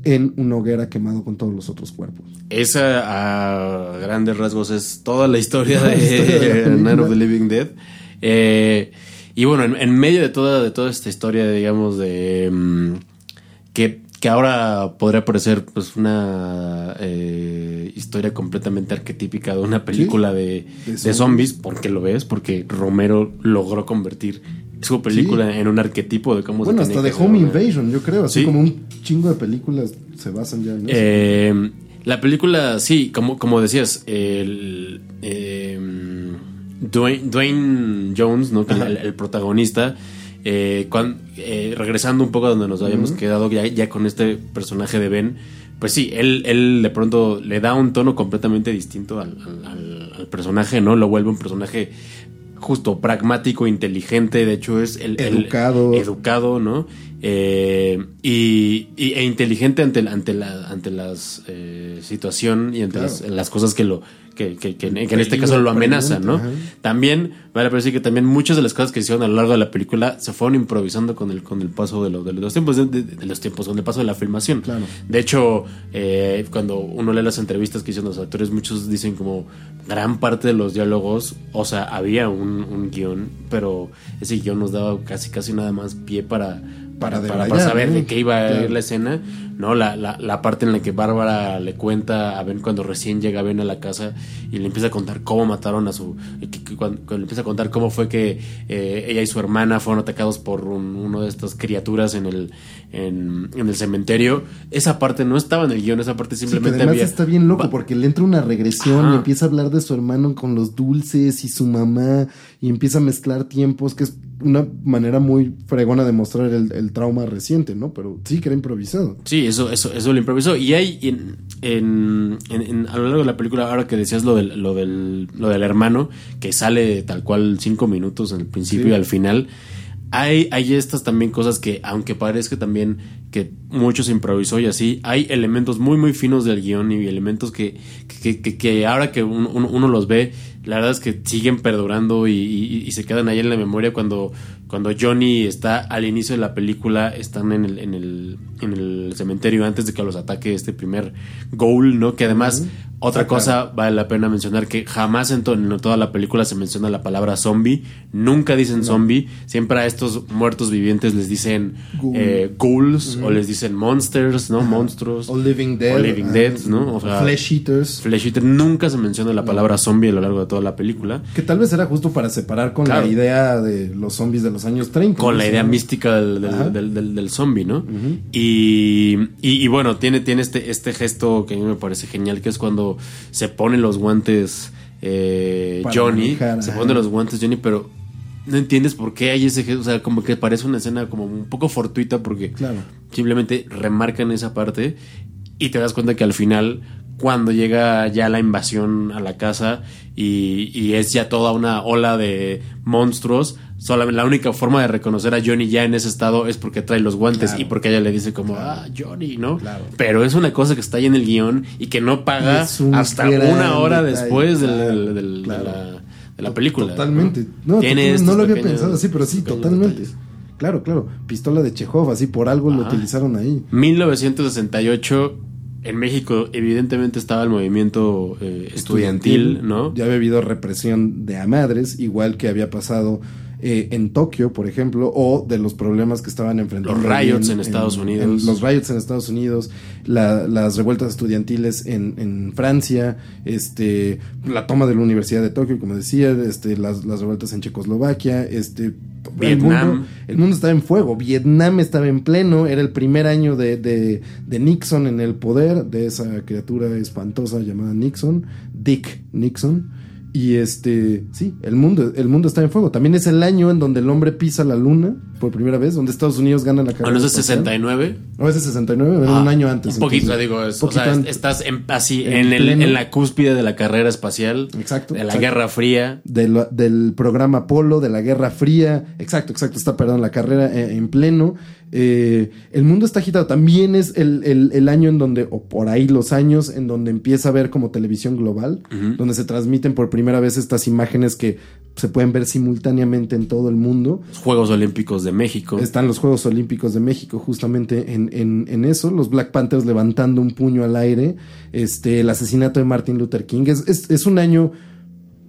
en una hoguera quemado con todos los otros cuerpos. Esa, a grandes rasgos, es toda la historia Toda la historia de de. Night of the Living Dead. Eh, y bueno, en, en medio de toda, de toda esta historia, digamos, de mm, que, que ahora podría parecer pues una eh, historia completamente arquetípica de una película de, de de zombies. porque lo ves, porque Romero logró convertir su película en un arquetipo de cómo Bueno, se hasta de Home Invasion, yo creo, así Sí. como un chingo de películas se basan ya en eso. Eh, la película, sí, como, como decías, el, eh, Dwayne, Dwayne Jones, ¿no? El, el protagonista, eh, cuan- eh, regresando un poco a donde nos habíamos quedado ya, ya con este personaje de Ben, pues sí, él, él de pronto le da un tono completamente distinto al, al- al- al personaje, ¿no? Lo vuelve un personaje justo pragmático, inteligente, de hecho es el, el- Educado. educado, ¿no? Eh, y, y- e inteligente ante, la- ante la ante las eh, situación y ante Claro. las, las cosas que lo que, que- que- que en este caso lo amenazan, ¿no? Ajá. También vale decir que también muchas de las cosas que se hicieron a lo largo de la película se fueron improvisando con el con el paso de, lo- de los tiempos de, de- de los tiempos con el paso de la filmación. Claro. De hecho, eh, cuando uno lee las entrevistas que hicieron los actores, muchos dicen como gran parte de los diálogos, o sea, había un, un guion, pero ese guion nos daba casi casi nada más pie para para, para, debrayar, para saber de qué iba a ir la escena, ¿no? La, la, la parte en la que Bárbara le cuenta a Ben cuando recién llega Ben a la casa y le empieza a contar cómo mataron a su... cuando, cuando le empieza a contar cómo fue que eh, ella y su hermana fueron atacados por un- uno de estas criaturas en el, en, en el cementerio. Esa parte no estaba en el guion, esa parte Sí, simplemente además había... está bien loco porque le entra una regresión Ajá. y empieza a hablar de su hermano con los dulces y su mamá y empieza a mezclar tiempos, que es una manera muy fregona de mostrar el, el trauma reciente, ¿no? Pero sí que era improvisado. Sí, eso, eso, eso lo improvisó. Y hay en, en, a lo largo de la película, ahora que decías lo del, lo del, lo del hermano, que sale tal cual cinco minutos en el principio Sí. y al final, hay, hay estas también cosas que, aunque parezca también que mucho se improvisó y así, hay elementos muy, muy finos del guion y elementos que, que, que, que ahora que uno- uno los ve, la verdad es que siguen perdurando y, se quedan ahí en la memoria cuando, cuando Johnny está al inicio de la película, están en el, en el, en el cementerio antes de que los ataque este primer goal, ¿no? Que además, otra cosa vale la pena mencionar que jamás en, to- en toda la película se menciona la palabra zombie, nunca dicen zombie, siempre a estos muertos vivientes les dicen Ghoul. eh, ghouls o les dicen monsters, ¿no? Monstruos. O Living Dead. O Living Dead, ¿no? O sea, Flesh Eaters. Flesh Eater. Nunca se menciona la palabra zombie a lo largo de toda la película. Que tal vez era justo para separar con Claro. la idea de los zombies de los años 30. Con ¿no? la idea mística del, del, Ajá. del, del- del zombie, ¿no? y, y, y bueno, tiene, tiene este, este gesto que a mí me parece genial, que es cuando se ponen los guantes eh, Johnny. manejar, se ponen los guantes Johnny, pero no entiendes por qué hay ese gesto. O sea, como que parece una escena como un poco fortuita porque Claro. simplemente remarcan esa parte y te das cuenta que al final cuando llega ya la invasión a la casa y, y es ya toda una ola de monstruos solamente la única forma de reconocer a Johnny ya en ese estado es porque trae los guantes Claro. y porque ella le dice como ah Johnny no Claro. pero es una cosa que está ahí en el guion y que no paga un hasta una hora detalle, después del- claro, del- del- claro. de la de la película Totalmente. ¿no? No, Tiene total- estos no lo había pequeños- pensado así, pero sí, totalmente. detalles. Claro, claro. Pistola de Chekhov, así por algo lo Ajá. utilizaron ahí. 1968 en México evidentemente estaba el movimiento eh, estudiantil, ¿no? Ya había habido represión de a madres, igual que había pasado eh, en Tokio, por ejemplo, o de los problemas que estaban enfrentando. Los riots en Estados Unidos. los riots en Estados Unidos, la- las revueltas estudiantiles en, Francia, este, la toma de la Universidad de Tokio, como decía, este, las, las revueltas en Checoslovaquia, este, El Vietnam. mundo, el mundo estaba en fuego, Vietnam estaba en pleno, era el primer año de, de, de Nixon en el poder, de esa criatura espantosa llamada Nixon, Dick Nixon. Y este, sí, el mundo, el mundo está en fuego. También es el año en donde el hombre pisa la luna por primera vez, donde Estados Unidos gana la carrera. Bueno, es de espacial. 69. No, es de 69, era Ah, un año antes. Un poquito, entonces, digo, es- poquito o sea, antes. estás en- así En en, el- en la cúspide de la carrera espacial, Exacto, de la exacto. Guerra Fría. de lo- del programa Apolo, de la Guerra Fría. Exacto, exacto, está, perdón, la carrera eh, en pleno. Eh, el mundo está agitado. También es el, el- el año en donde, o por ahí los años, en donde empieza a ver como televisión global, donde se transmiten por primera vez estas imágenes que se pueden ver simultáneamente en todo el mundo. Los Juegos Olímpicos de México. Están los Juegos Olímpicos de México justamente en, en- en eso, los Black Panthers levantando un puño al aire, este, el asesinato de Martin Luther King. Es, es- es un año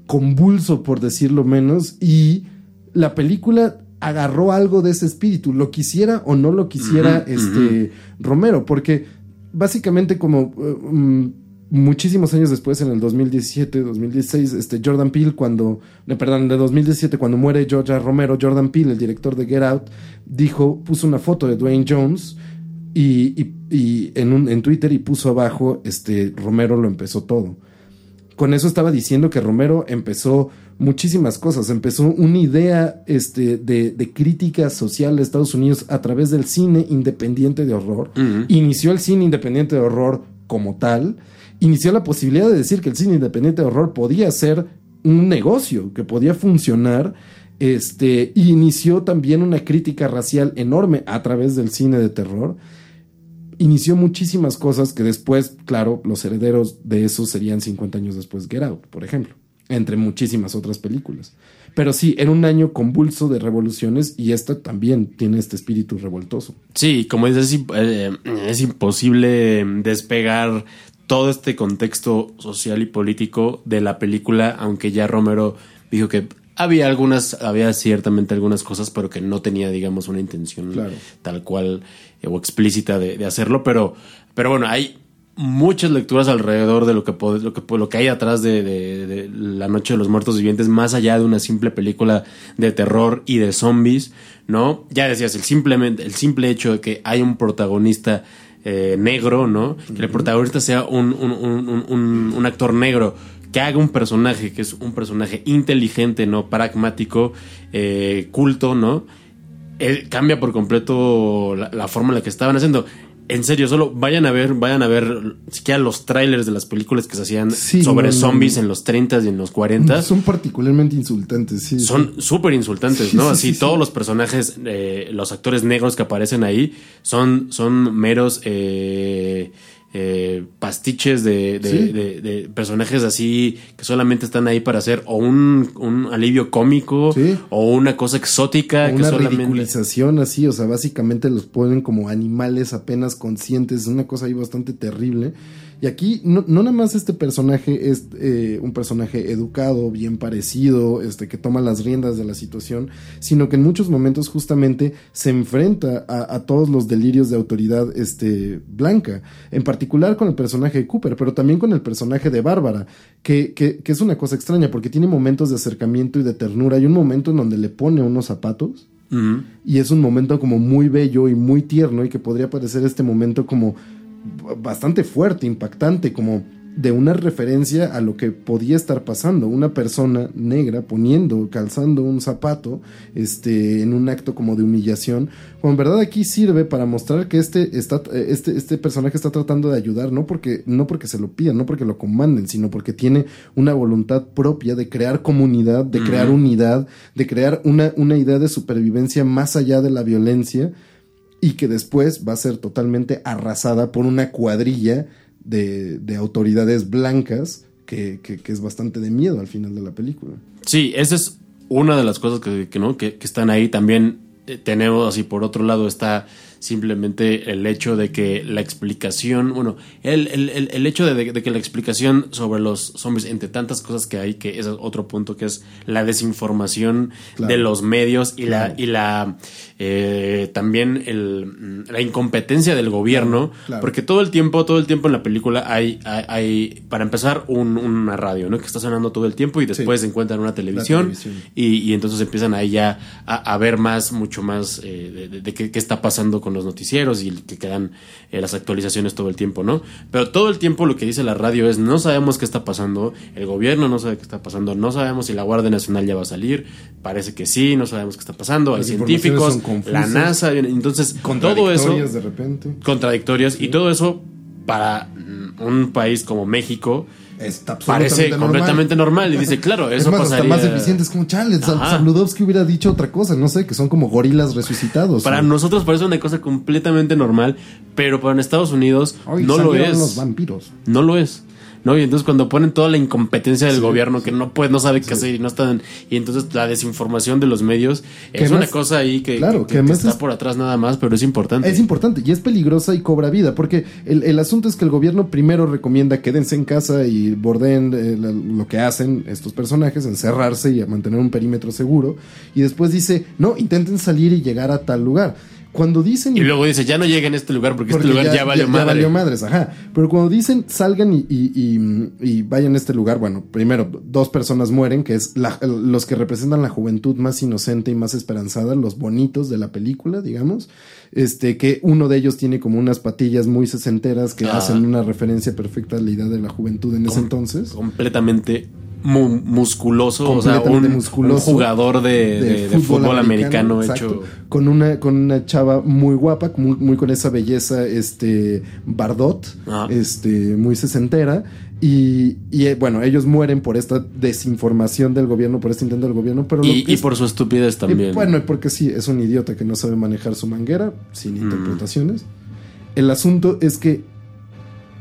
convulso, por decirlo menos, y la película agarró algo de ese espíritu, lo quisiera o no lo quisiera este, Romero, porque básicamente como... eh, mm, Muchísimos años después, en el 2017, 2016, este Jordan Peele, cuando, eh, perdón, de 2017, cuando muere George R. Romero, Jordan Peele, el director de Get Out, dijo, puso una foto de Dwayne Jones y, y- y en, un, en Twitter y puso abajo, este, Romero lo empezó todo. Con eso estaba diciendo que Romero empezó muchísimas cosas. Empezó una idea este, de, de crítica social de Estados Unidos a través del cine independiente de horror. Inició el cine independiente de horror como tal. Inició la posibilidad de decir que el cine independiente de horror podía ser un negocio, que podía funcionar. Este, y inició también una crítica racial enorme a través del cine de terror inició muchísimas cosas que después, claro, los herederos de eso serían 50 años después Get Out, por ejemplo, entre muchísimas otras películas. Pero sí, era un año convulso de revoluciones y esta también tiene este espíritu revoltoso. Sí, como dices, es, eh, es imposible despegar todo este contexto social y político de la película, aunque ya Romero dijo que había algunas, había ciertamente algunas cosas, pero que no tenía, digamos, una intención Claro. tal cual eh, o explícita de, de hacerlo, pero, pero bueno, hay muchas lecturas alrededor de lo que, lo que, lo que hay atrás de, de- de La Noche de los Muertos Vivientes, más allá de una simple película de terror y de zombies, ¿no? Ya decías, el, simplemente, el simple hecho de que hay un protagonista eh, negro, ¿no? Que el protagonista sea un, un, actor negro que haga un personaje que es un personaje inteligente, ¿no? Pragmático, eh, culto, ¿no? eh, cambia por completo la, la forma en la que estaban haciendo. En serio, solo vayan a ver, vayan a ver siquiera los trailers de las películas que se hacían Sí, sobre no, zombies no. en los 30 y en los 40. Son particularmente insultantes, sí. Son súper insultantes, Sí, ¿no? sí, Así sí, sí. todos los personajes, eh, los actores negros que aparecen ahí son, son meros eh, eh, pastiches de, de- Sí. de- de personajes así que solamente están ahí para hacer o un, un alivio cómico Sí. o una cosa exótica que una solamente... ridiculización así, o sea, básicamente los ponen como animales apenas conscientes, es una cosa ahí bastante terrible. Y aquí no, no nada más este personaje es eh, un personaje educado, bien parecido, este, que toma las riendas de la situación, sino que en muchos momentos justamente se enfrenta a, a todos los delirios de autoridad este, blanca, en particular con el personaje de Cooper, pero también con el personaje de Bárbara, que, que, que es una cosa extraña, porque tiene momentos de acercamiento y de ternura. Hay un momento en donde le pone unos zapatos y es un momento como muy bello y muy tierno y que podría parecer este momento como bastante fuerte, impactante, como de una referencia a lo que podía estar pasando, una persona negra poniendo, calzando un zapato, este, en un acto como de humillación, cuando en verdad aquí sirve para mostrar que este, está, este, este personaje está tratando de ayudar, no porque, no porque se lo pidan, no porque lo comanden, sino porque tiene una voluntad propia de crear comunidad, de crear unidad, de crear una, una idea de supervivencia más allá de la violencia y que después va a ser totalmente arrasada por una cuadrilla de, de autoridades blancas que, que- es bastante de miedo al final de la película. Sí, esa es una de las cosas que, que, ¿no? que, que están ahí. También eh, tenemos así, por otro lado, está simplemente el hecho de que la explicación, bueno, el, el, el, el hecho de, de que la explicación sobre los zombies, entre tantas cosas que hay, que ese es otro punto, que es la desinformación Claro. de los medios y Claro. la, y la eh, también el, la incompetencia del gobierno, claro. porque todo el tiempo, todo el tiempo en la película hay, hay, hay, para empezar, un- una radio, ¿no? Que está sonando todo el tiempo y después Sí. encuentran una televisión, televisión. Y, y entonces empiezan ahí ya a, a ver más, mucho más eh, de, de- de qué, qué está pasando con los noticieros y que quedan eh, las actualizaciones todo el tiempo, ¿no? Pero todo el tiempo lo que dice la radio es no sabemos qué está pasando, el gobierno no sabe qué está pasando, no sabemos si la Guardia Nacional ya va a salir, parece que sí, no sabemos qué está pasando, hay Las informaciones científicos, la NASA, entonces todo eso Contradictorias de repente. contradictorias y todo eso para mm, un país como México Está parece normal. completamente normal y dice claro Es eso más, pasaría hasta más eficiente. Es como, chale. Sabludovsky hubiera dicho otra cosa. No sé, que son como gorilas resucitados. para ¿no? nosotros parece una cosa completamente normal pero para en Estados Unidos Ay, no lo los es vampiros. no lo es ¿no? Y entonces cuando ponen toda la incompetencia del gobierno que no puede, no sabe qué hacer y no están, y entonces la desinformación de los medios es una cosa ahí que, claro, que- que que además está es- por atrás nada más, pero es importante. Es importante y es peligrosa y cobra vida, porque el, el asunto es que el gobierno primero recomienda quédense en casa y bordeen eh, la- lo que hacen estos personajes, encerrarse y a mantener un perímetro seguro, y después dice, no, intenten salir y llegar a tal lugar. Cuando dicen... y luego dice, ya no lleguen a este lugar porque, porque este lugar ya, valió madre. valió madres, ajá. Pero cuando dicen salgan y, y- y- y vayan a este lugar, bueno, primero, dos personas mueren, que es la- los que representan la juventud más inocente y más esperanzada, los bonitos de la película, digamos. Este, que uno de ellos tiene como unas patillas muy sesenteras que Ah. hacen una referencia perfecta a la idea de la juventud en ese entonces. completamente mu- musculoso, o sea, un, musculoso. un jugador de, de- de fútbol, americano, exacto, hecho. con una con una chava muy guapa muy, muy con esa belleza este bardot Ajá. este muy sesentera y, y, eh, bueno ellos mueren por esta desinformación del gobierno por este intento del gobierno pero Y, por su estupidez y también. bueno y porque sí es un idiota que no sabe manejar su manguera sin Mm. interpretaciones el asunto es que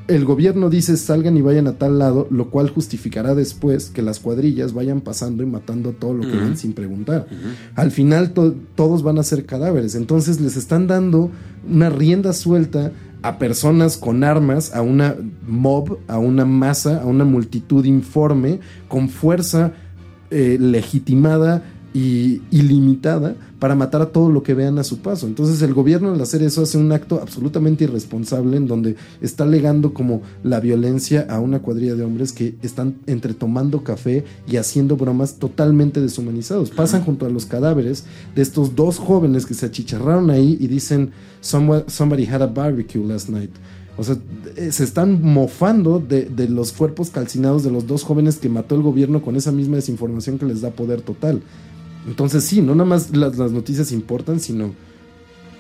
el gobierno dice salgan y vayan a tal lado, lo cual justificará después que las cuadrillas vayan pasando y matando a todo lo que ven sin preguntar. Al final to- todos van a ser cadáveres, entonces les están dando una rienda suelta a personas con armas, a una mob, a una masa, a una multitud informe, con fuerza eh, legitimada y ilimitada para matar a todo lo que vean a su paso. Entonces el gobierno al hacer eso hace un acto absolutamente irresponsable en donde está legando como la violencia a una cuadrilla de hombres que están entre tomando café y haciendo bromas totalmente deshumanizados. Pasan junto a los cadáveres de estos dos jóvenes que se achicharraron ahí y dicen somebody had a barbecue last night. O sea, eh, se están mofando de, de, los cuerpos calcinados de los dos jóvenes que mató el gobierno con esa misma desinformación que les da poder total. Entonces sí, no nada más las, noticias importan, sino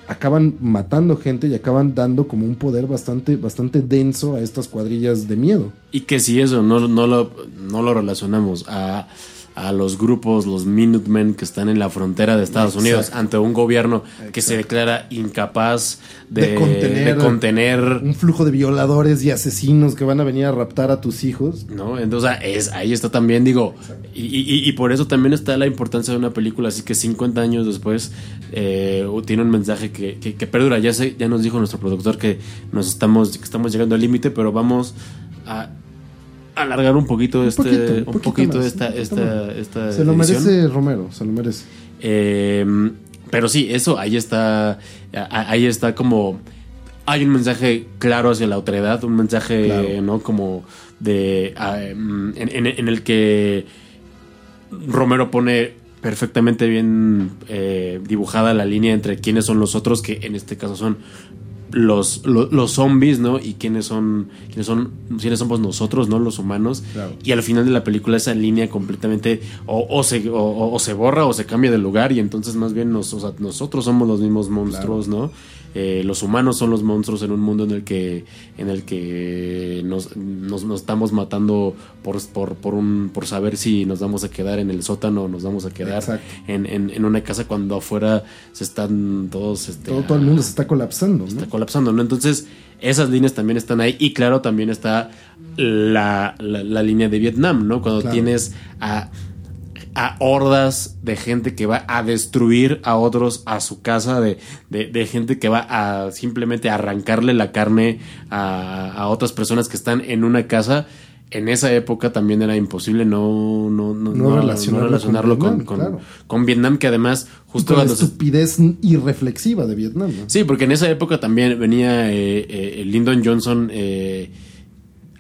acaban matando gente y acaban dando como un poder bastante, bastante denso a estas cuadrillas de miedo. Y que si eso no, no, lo, no lo relacionamos a a los grupos, los Minutemen que están en la frontera de Estados Unidos ante un gobierno que se declara incapaz de, contener, un flujo de violadores y asesinos que van a venir a raptar a tus hijos. No, entonces es, ahí está también, digo, y, por eso también está la importancia de una película, así que 50 años después eh, tiene un mensaje que, que, perdura. Ya, sé, ya nos dijo nuestro productor que nos estamos, que estamos llegando al límite, pero vamos a alargar un poquito este un poquito, esta, esta, esta, se lo merece Romero se lo merece. Em, pero sí eso ahí está ahí está como hay un mensaje claro hacia la autoridad un mensaje no como de em, en, el que Romero pone perfectamente bien eh, dibujada la línea entre quiénes son los otros que en este caso son los, los, zombies, ¿no? Y quiénes son, quiénes son, quiénes somos nosotros, ¿no? Los humanos. Y al final de la película esa línea completamente o, se, o, se borra o se cambia de lugar y entonces más bien nosotros somos los mismos monstruos, ¿no? Eh, los humanos son los monstruos en un mundo en el que en el que nos, nos, estamos matando por, por, por, un, por saber si nos vamos a quedar en el sótano o nos vamos a quedar en, en, una casa cuando afuera se están todos este, todo, todo el mundo se está colapsando está colapsando no entonces esas líneas también están ahí y claro también está la, la, línea de Vietnam no cuando tienes a a hordas de gente que va a destruir a otros a su casa, de, de, gente que va a simplemente arrancarle la carne a, otras personas que están en una casa. En esa época también era imposible no, no, no, relacionarlo, con, con, Vietnam. que además justo la estupidez irreflexiva de Vietnam. Sí, porque en esa época también venía eh, eh, Lyndon Johnson eh,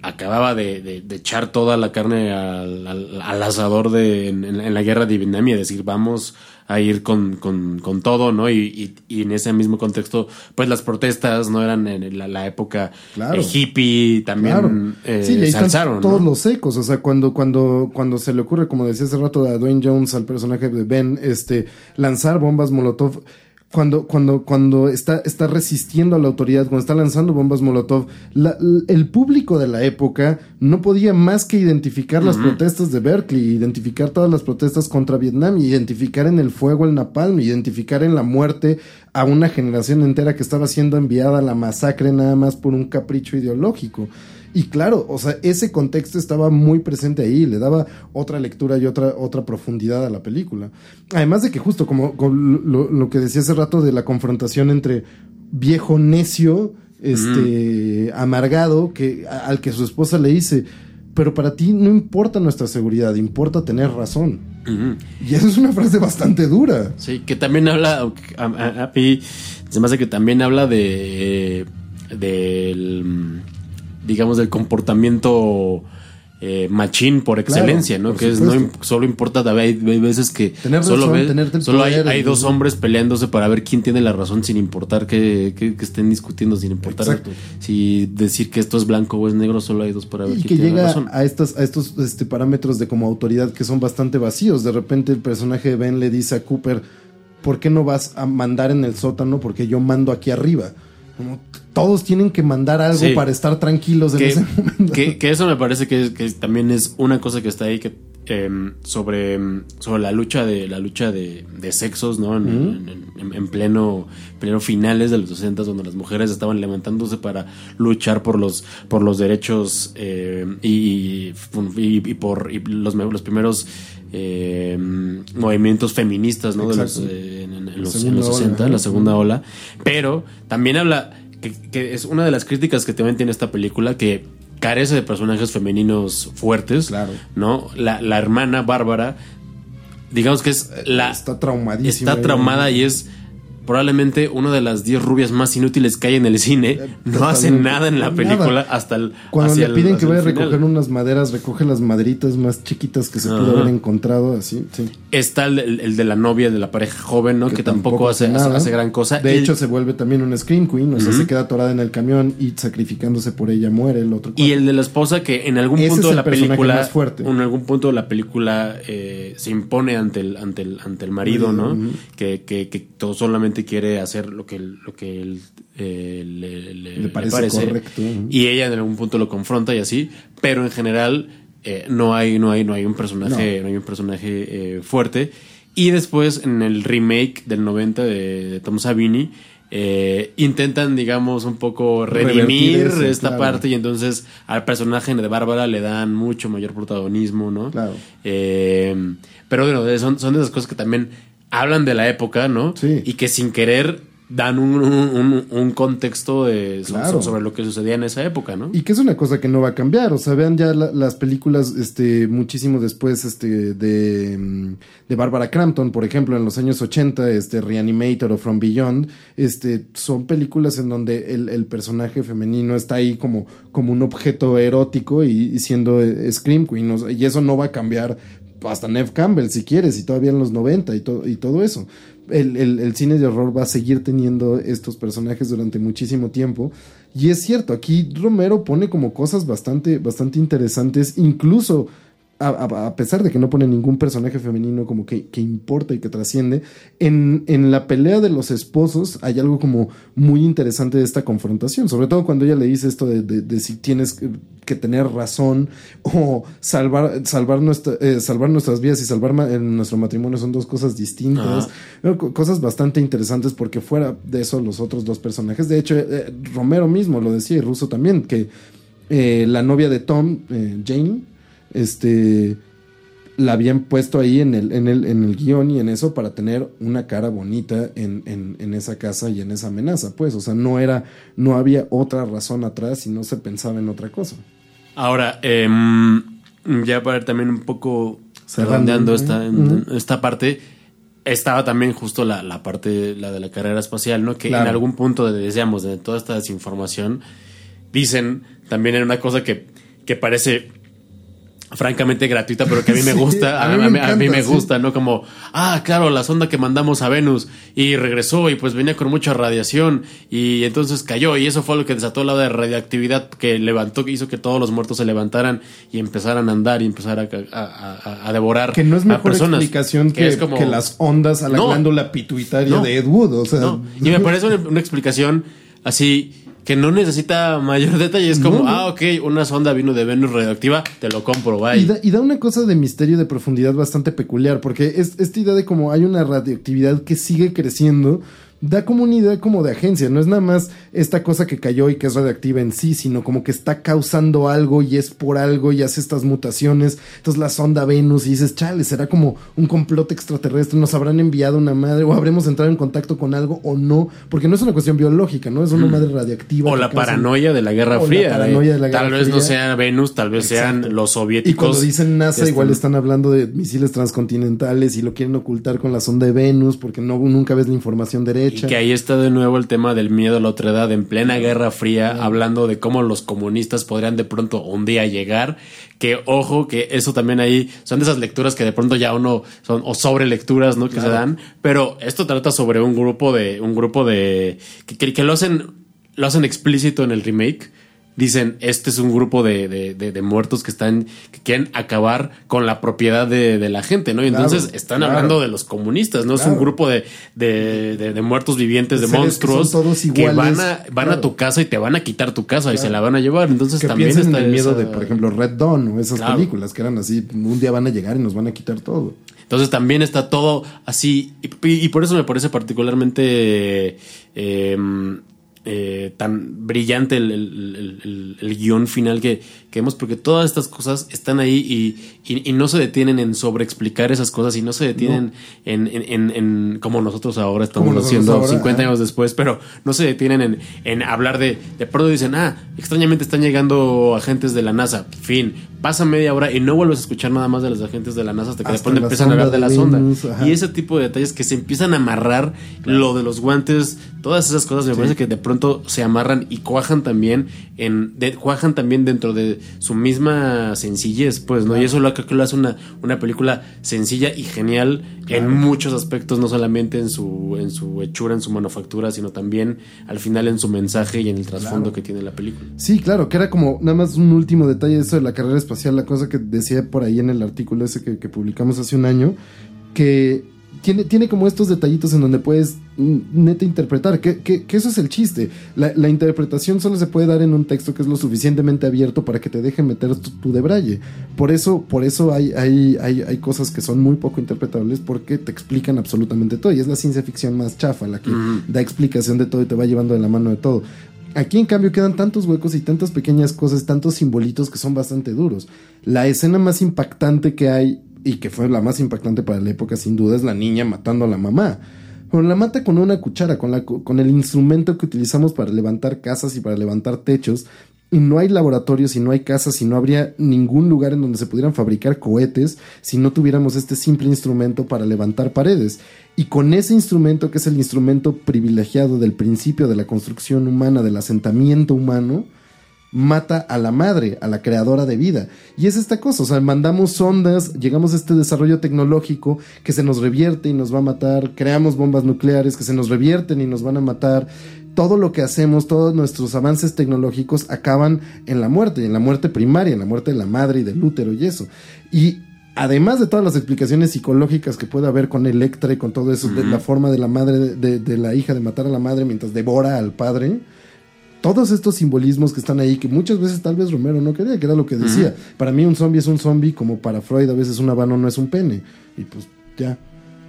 acababa de, echar toda la carne al, asador de, en, la guerra de Vietnam y decir vamos a ir con, con, todo, ¿no? Y, en ese mismo contexto, pues las protestas no eran en la, época eh, hippie, también eh, sí, se alzaron. Todos los ecos, o sea, cuando, cuando, cuando se le ocurre, como decía hace rato a Dwayne Jones, al personaje de Ben, este, lanzar bombas Molotov cuando, cuando, cuando está, está resistiendo a la autoridad, cuando está lanzando bombas Molotov, el público de la época no podía más que identificar las protestas de Berkeley, identificar todas las protestas contra Vietnam, identificar en el fuego el napalm, identificar en la muerte a una generación entera que estaba siendo enviada a la masacre nada más por un capricho ideológico. Y claro, o sea, ese contexto estaba muy presente ahí, le daba otra lectura y otra, otra profundidad a la película. Además de que justo como, lo, que decía hace rato de la confrontación entre viejo necio, este, amargado, que, al que su esposa le dice, pero para ti no importa nuestra seguridad, importa tener razón. Y eso es una frase bastante dura. Sí, que también habla, a, a, se me hace que también habla de, del digamos, del comportamiento eh, machín por excelencia, ¿no? Que es, no solo importa, hay, veces que solo, solo hay, dos hombres peleándose para ver quién tiene la razón sin importar que, estén discutiendo, sin importar si decir que esto es blanco o es negro, solo hay dos para ver y quién que tiene llega la razón. a estos, a estos este, parámetros de como autoridad que son bastante vacíos. De repente el personaje de Ben le dice a Cooper, ¿por qué no vas a mandar en el sótano? Porque yo mando aquí arriba. Como todos tienen que mandar algo para estar tranquilos en ese momento. Que, eso me parece que, también es una cosa que está ahí que em, sobre, sobre la lucha de la lucha de, sexos, ¿no? En, pleno, pleno finales de los 60 donde las mujeres estaban levantándose para luchar por los por los derechos em, y, y, por los, los primeros em, movimientos feministas ¿no? de los, eh, en, los, 60, la segunda ola. Pero también habla, que, es una de las críticas que también tiene esta película, que carece de personajes femeninos fuertes. Claro. ¿No? La, hermana Bárbara digamos que es la... Está traumadísima. Está traumada y es probablemente una de las 10 rubias más inútiles que hay en el cine. Eh, No hace nada en la Nada. película hasta el. Cuando le el- piden que vaya a recoger unas maderas, recoge las maderitas más chiquitas que se pudo haber encontrado, así, sí. Está el, el- el de la novia de la pareja joven, ¿no? Que, tampoco, hace, hace- hace gran cosa. De hecho, se vuelve también una Scream Queen, o sea, se queda atorada en el camión y sacrificándose por ella muere el otro. Y el de la esposa que en algún Ese punto de la película, más fuerte. en algún punto de la película eh, se impone ante el ante el ante el marido, ¿no? Que, que todo solamente quiere hacer lo que lo que él eh, le, le- Le parece correcto, y ella en algún punto lo confronta y así, pero en general eh, no hay no hay no hay un personaje no, hay un personaje eh, fuerte y después en el remake del 90 de, de Tom Savini eh, intentan digamos un poco redimir eso, esta claro. parte y entonces al personaje de Bárbara le dan mucho mayor protagonismo, ¿no? Claro. Eh, pero bueno, son, son de esas cosas que también hablan de la época, ¿no? Sí. Y que sin querer dan un, un- contexto de, Claro. sobre lo que sucedía en esa época, ¿no? Y que es una cosa que no va a cambiar. O sea, vean ya la- las películas, este, muchísimo después, este, de, mm, de Barbara Crampton, por ejemplo, en los años 80, este, Reanimator o From Beyond, este, son películas en donde el, el personaje femenino está ahí como, como un objeto erótico y, y siendo eh, Scream Queen. o sea, y eso no va a cambiar hasta Nev Campbell, si quieres, y todavía en los 90 y, to- y todo eso. El, el- cine de horror va a seguir teniendo estos personajes durante muchísimo tiempo. Y es cierto, aquí Romero pone como cosas bastante, bastante interesantes, incluso a, a- a pesar de que no pone ningún personaje femenino como que, que importa y que trasciende, en, en la pelea de los esposos hay algo como muy interesante de esta confrontación, sobre todo cuando ella le dice esto de, de- de si tienes que, tener razón o salvar, salvar, nuestra, eh, salvar nuestras vidas y salvar ma- en nuestro matrimonio son dos cosas distintas, cosas bastante interesantes porque fuera de eso los otros dos personajes, de hecho eh, Romero mismo lo decía y Russo también, que eh, la novia de Tom, Jane, este la habían puesto ahí en el, en el, en el guion y en eso para tener una cara bonita en, en, en esa casa y en esa amenaza, pues. O sea, no era, no había otra razón atrás y no se pensaba en otra cosa. Ahora, em, ya para ir también un poco redondeando esta, Ujú. esta parte, estaba también justo la, la parte, la de la carrera espacial, ¿no? Que Claro. en algún punto, de- decíamos, de toda esta desinformación, dicen también en una cosa que, que parece francamente gratuita, pero que a mí me gusta, a a, mí mí, me a mí me sí. gusta, ¿no? Como, ah, claro, la sonda que mandamos a Venus y regresó y pues venía con mucha radiación y entonces cayó y eso fue lo que desató la de radioactividad que levantó, que hizo que todos los muertos se levantaran y empezaran a andar y empezar a, a- devorar Que no es a mejor personas. explicación que, es como- que las ondas a la No. glándula pituitaria No. de Ed Wood. O sea, No, Y me parece una, una explicación así que no necesita mayor detalle. Es como, No, no. ah, ok, una sonda vino de Venus radioactiva, te lo compro, bye. Y da, y da una cosa de misterio de profundidad bastante peculiar, porque es, esta idea de como hay una radioactividad que sigue creciendo, da como una idea como de agencia, no es nada más esta cosa que cayó y que es radioactiva en sí, sino como que está causando algo y es por algo y hace estas mutaciones. Entonces la sonda Venus y dices, chale, será como un complot extraterrestre, nos habrán enviado una madre o habremos entrado en contacto con algo o no, porque no es una cuestión biológica, ¿no? Es una madre radioactiva. o la causa- paranoia de la Guerra O la Fría. paranoia eh. de la tal vez no sea Venus, tal vez Exacto. sean los soviéticos. Y cuando dicen NASA, que igual están- están hablando de misiles transcontinentales y lo quieren ocultar con la sonda de Venus porque no, nunca ves la información Y derecha. que ahí está de nuevo el tema del miedo a la otredad en plena Guerra Fría, hablando de cómo los comunistas podrían de pronto un día llegar. Que ojo, que eso también ahí son de esas lecturas que de pronto ya uno son o sobre lecturas, ¿no? Que se dan. Pero esto trata sobre un grupo de un grupo de que, que- que lo hacen lo hacen explícito en el remake. Dicen, este es un grupo de, de- de- de muertos que están, que quieren acabar con la propiedad de, de la gente, ¿no? Y Claro, entonces están claro. hablando de los comunistas, ¿no? Es un grupo de, de, muertos vivientes, de que monstruos, son todos que van, a, van a tu casa y te van a quitar tu casa y se la van a llevar. Entonces que también está el miedo esa- de, por ejemplo, Red Dawn o esas películas que eran así, un día van a llegar y nos van a quitar todo. Entonces también está todo así. Y, y por eso me parece particularmente eh, eh, tan brillante el, el- el- el- guion final que, que vemos, porque todas estas cosas están ahí y, y, y no se detienen en sobreexplicar esas cosas y no se detienen en, en, en, en, como nosotros ahora estamos haciendo ahora, 50 ajá. años después, pero no se detienen en, en hablar de, de pronto dicen, ah, extrañamente están llegando agentes de la NASA, fin, pasa media hora y no vuelves a escuchar nada más de los agentes de la NASA hasta que Hasta después la empiezan a hablar de la de sonda. Y ese tipo de detalles que se empiezan a amarrar, lo de los guantes, todas esas cosas me parece que de pronto se amarran y cuajan también en de- cuajan también dentro de su misma sencillez, pues, ¿no? Y eso lo que lo hace una, una película sencilla y genial en muchos aspectos, no solamente en su en su hechura, en su manufactura, sino también al final en su mensaje y en el trasfondo que tiene la película. Sí, claro, que era como nada más un último detalle de eso de la carrera espacial, la cosa que decía por ahí en el artículo ese que, que publicamos hace un año, que tiene, tiene como estos detallitos en donde puedes mm, neta interpretar, que, que- que eso es el chiste. La, la interpretación solo se puede dar en un texto que es lo suficientemente abierto para que te deje meter tu, tu debraye. Por eso, por eso hay, hay, hay, hay cosas que son muy poco interpretables porque te explican absolutamente todo. Y es la ciencia ficción más chafa, la que da explicación de todo y te va llevando de la mano de todo. Aquí en cambio quedan tantos huecos y tantas pequeñas cosas, tantos simbolitos que son bastante duros. La escena más impactante que hay, y que fue la más impactante para la época sin duda, es la niña matando a la mamá. Pero la mata con una cuchara, con, la, con el instrumento que utilizamos para levantar casas y para levantar techos. Y no hay laboratorios y no hay casas y no habría ningún lugar en donde se pudieran fabricar cohetes si no tuviéramos este simple instrumento para levantar paredes. Y con ese instrumento, que es el instrumento privilegiado del principio de la construcción humana, del asentamiento humano, mata a la madre, a la creadora de vida. Y es esta cosa, o sea, mandamos sondas, llegamos a este desarrollo tecnológico que se nos revierte y nos va a matar, creamos bombas nucleares que se nos revierten y nos van a matar. Todo lo que hacemos, todos nuestros avances tecnológicos acaban en la muerte, en la muerte primaria, en la muerte de la madre y del útero y eso. Y además de todas las explicaciones psicológicas que puede haber con Electra y con todo eso, de la forma de la madre, de la hija de matar a la madre mientras devora al padre, todos estos simbolismos que están ahí, que muchas veces tal vez Romero no quería, que era lo que decía. Para mí un zombie es un zombie, como para Freud a veces un habano no es un pene. Y pues ya.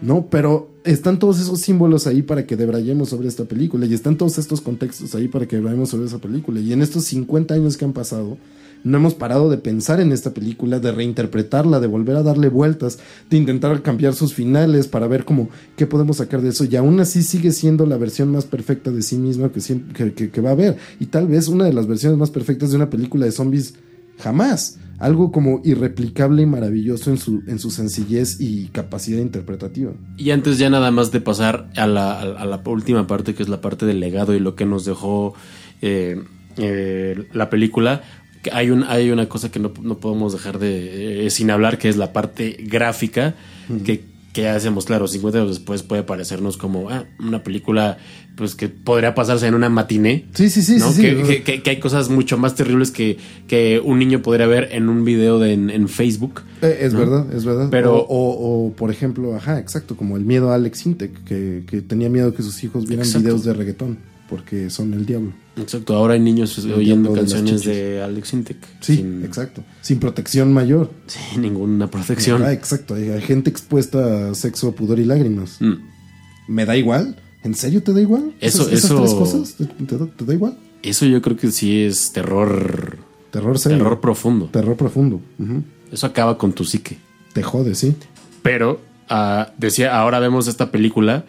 No, pero están todos esos símbolos ahí para que debrayemos sobre esta película. Y están todos estos contextos ahí para que debrayemos sobre esa película. Y en estos 50 años que han pasado, no hemos parado de pensar en esta película, de reinterpretarla, de volver a darle vueltas, de intentar cambiar sus finales para ver cómo qué podemos sacar de eso. Y aún así sigue siendo la versión más perfecta de sí misma que, que, va a haber. Y tal vez una de las versiones más perfectas de una película de zombies jamás. Algo como irreplicable y maravilloso en su, en su sencillez y capacidad interpretativa. Y antes ya nada más de pasar a la, a la- última parte, que es la parte del legado y lo que nos dejó eh, eh, la película, hay, un, hay una cosa que no, no podemos dejar de eh, sin hablar, que es la parte gráfica, que, que ya hacemos claro, 50 años después puede parecernos como ah, una película pues que podría pasarse en una matiné. Sí, sí, sí, ¿no? sí, sí. Que, que- que- que hay cosas mucho más terribles que, que un niño podría ver en un video de, en, en Facebook. Eh, es verdad, es verdad. Pero- o, o- o, por ejemplo, ajá, exacto, como el miedo a Alex Intec, que, que tenía miedo que sus hijos vieran Exacto. videos de reggaetón, porque son el diablo. Exacto, ahora hay niños El oyendo de canciones de Alex Intec. Sí, sin, exacto. Sin protección mayor. sin ninguna protección. Ah, exacto. Hay, gente expuesta a sexo, pudor y lágrimas. Mm. ¿Me da igual? ¿En serio te da igual? Eso- ¿Esas, esas eso- tres cosas? ¿Te, te da, te da igual? Eso yo creo que sí es terror, Terror serio. terror profundo. Terror profundo. Eso acaba con tu psique. Te jode, sí. Pero ah, decía, ahora vemos esta película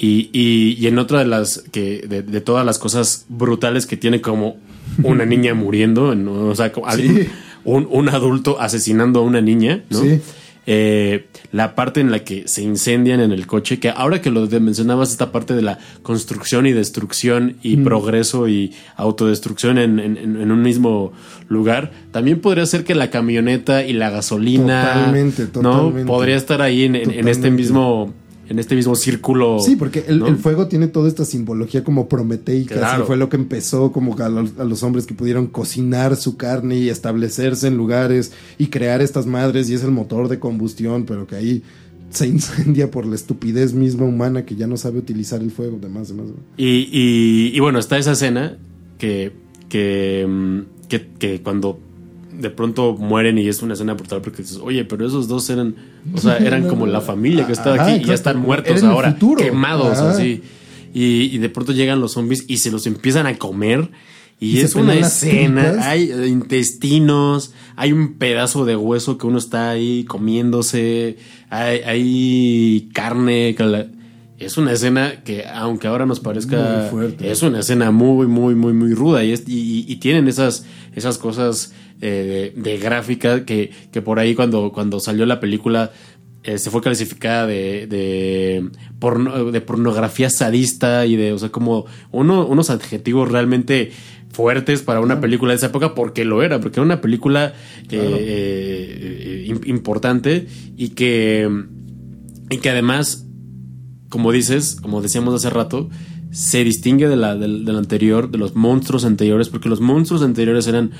y, y- y en otra de las que de, de todas las cosas brutales que tiene como una niña muriendo, en- o sea, como alguien- un, un adulto asesinando a una niña, ¿no? Sí. Eh, la parte en la que se incendian en el coche, que ahora que lo mencionabas, esta parte de la construcción y destrucción y Mm. progreso y autodestrucción en, en- en- un mismo lugar, también podría ser que la camioneta y la gasolina, Totalmente, ¿no? totalmente. Podría estar ahí en, en- este mismo en este mismo círculo. Sí, porque el, ¿no? el fuego tiene toda esta simbología como prometeica. Claro. fue lo que empezó como a los, a los hombres que pudieron cocinar su carne y establecerse en lugares y crear estas madres y es el motor de combustión, pero que ahí se incendia por la estupidez misma humana que ya no sabe utilizar el fuego. Demás, demás. Y, y- y bueno, está esa escena que, que, mm, que, que cuando de pronto mueren y es una escena brutal porque dices, oye, pero esos dos eran, o sea, eran como la familia que está Ajá, aquí y ya están muertos ahora, quemados Ajá. así. Y, y de pronto llegan los zombies y se los empiezan a comer. Y, es una escena, hay intestinos, hay un pedazo de hueso que uno está ahí comiéndose, hay, hay carne. Es una escena que, aunque ahora nos parezca, fuerte. es una escena muy, muy, muy, muy ruda y, y, tienen esas, esas cosas eh, de, gráfica que, que por ahí cuando, cuando salió la película eh, se fue clasificada de, de, de pornografía sadista y de, o sea, como uno, unos adjetivos realmente fuertes para una película de esa época porque lo era, porque era una película eh, eh, importante y que, y que además, como dices, como decíamos hace rato, se distingue de la, del, del anterior, de los monstruos anteriores, porque los monstruos anteriores eran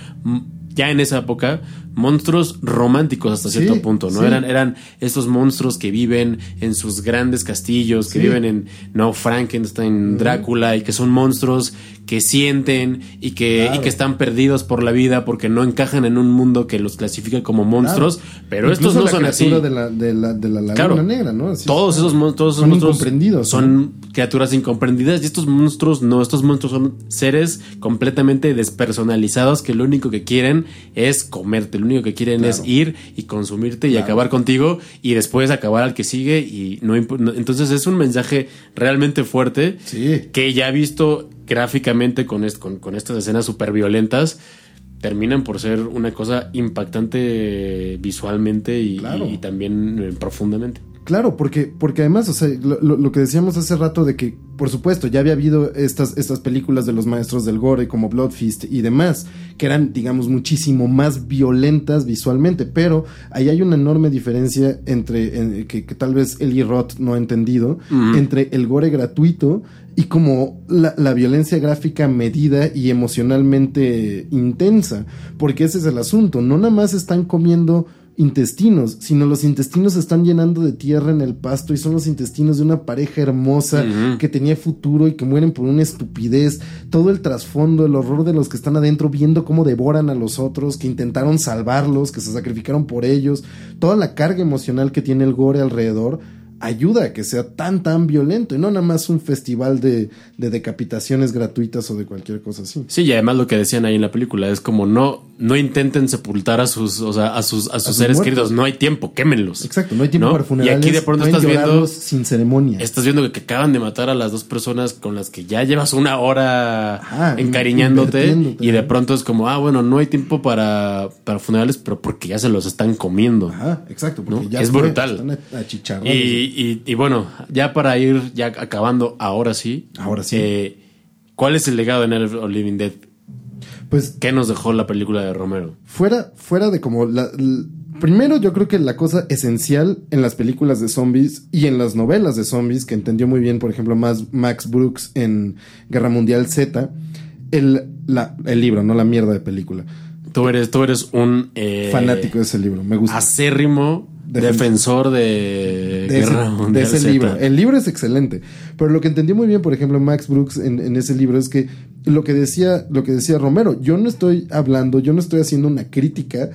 ya en esa época monstruos románticos hasta cierto punto, ¿no? Eran, eran estos monstruos que viven en sus grandes castillos, que viven en, no, Frankenstein, Drácula, y que son monstruos que sienten y que, y que están perdidos por la vida porque no encajan en un mundo que los clasifica como monstruos, pero estos no son así. De la, de la, de la laguna negra, ¿no? todos esos, todos esos son monstruos incomprendidos, son criaturas incomprendidas y estos monstruos no, estos monstruos son seres completamente despersonalizados que lo único que quieren es comerte, lo único que quieren es ir y consumirte y acabar contigo y después acabar al que sigue y no, entonces es un mensaje realmente fuerte que ya visto gráficamente con, con, estas escenas súper violentas terminan por ser una cosa impactante visualmente y también eh, profundamente. Claro, porque, porque además, o sea, lo, que decíamos hace rato de que, por supuesto, ya había habido estas, estas películas de los maestros del gore como Blood Feast y demás, que eran, digamos, muchísimo más violentas visualmente, pero ahí hay una enorme diferencia entre, que, tal vez Eli Roth no ha entendido, entre el gore gratuito y como la, la, violencia gráfica medida y emocionalmente intensa, porque ese es el asunto, no nada más están comiendo intestinos, sino los intestinos se están llenando de tierra en el pasto y son los intestinos de una pareja hermosa que tenía futuro y que mueren por una estupidez. Todo el trasfondo, el horror de los que están adentro viendo cómo devoran a los otros, que intentaron salvarlos, que se sacrificaron por ellos, toda la carga emocional que tiene el gore alrededor ayuda a que sea tan, tan violento y no nada más un festival de, de, decapitaciones gratuitas o de cualquier cosa así. Sí, y además lo que decían ahí en la película es como no, no intenten sepultar a sus, o sea, a sus, a sus, seres queridos, no hay tiempo, quémenlos. Exacto, no hay tiempo para funerales. Y aquí de pronto estás viendo sin ceremonia. Estás viendo que, acaban de matar a las dos personas con las que ya llevas una hora encariñándote y de pronto es como, ah, bueno, no hay tiempo para, para funerales, pero porque ya se los están comiendo. Ajá, exacto, porque ya es brutal. y, y, bueno, ya para ir ya acabando, ahora sí. Ahora sí. Eh, ¿Cuál es el legado de Night of Living Dead? Pues. ¿Qué nos dejó la película de Romero? Fuera, fuera de como la, Primero, yo creo que la cosa esencial en las películas de zombies y en las novelas de zombies, que entendió muy bien, por ejemplo, Max Brooks en Guerra Mundial Z, el, la, el libro, no la mierda de película. Tú eres, tú eres un eh, fanático de ese libro, me gusta. Acérrimo defensor de, de ese, libro. El libro es excelente, pero lo que entendí muy bien, por ejemplo, Max Brooks en, ese libro es que lo que decía, lo que decía Romero, yo no estoy hablando, yo no estoy haciendo una crítica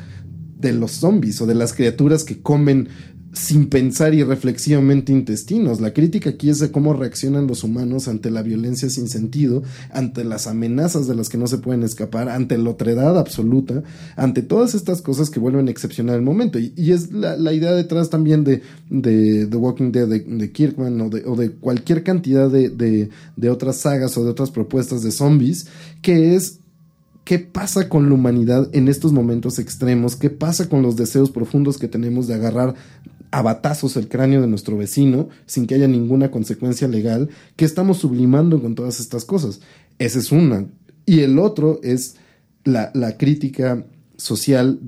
de los zombies o de las criaturas que comen sin pensar y reflexivamente intestinos. La crítica aquí es de cómo reaccionan los humanos ante la violencia sin sentido, ante las amenazas de las que no se pueden escapar, ante la otredad absoluta, ante todas estas cosas que vuelven excepcional el momento. Y, es la, idea detrás también de, de The Walking Dead de, Kirkman o de, de, cualquier cantidad de, de otras sagas o de otras propuestas de zombies, que es qué pasa con la humanidad en estos momentos extremos, qué pasa con los deseos profundos que tenemos de agarrar a el cráneo de nuestro vecino sin que haya ninguna consecuencia legal, que estamos sublimando con todas estas cosas. Ese es una. Y el otro es la, crítica social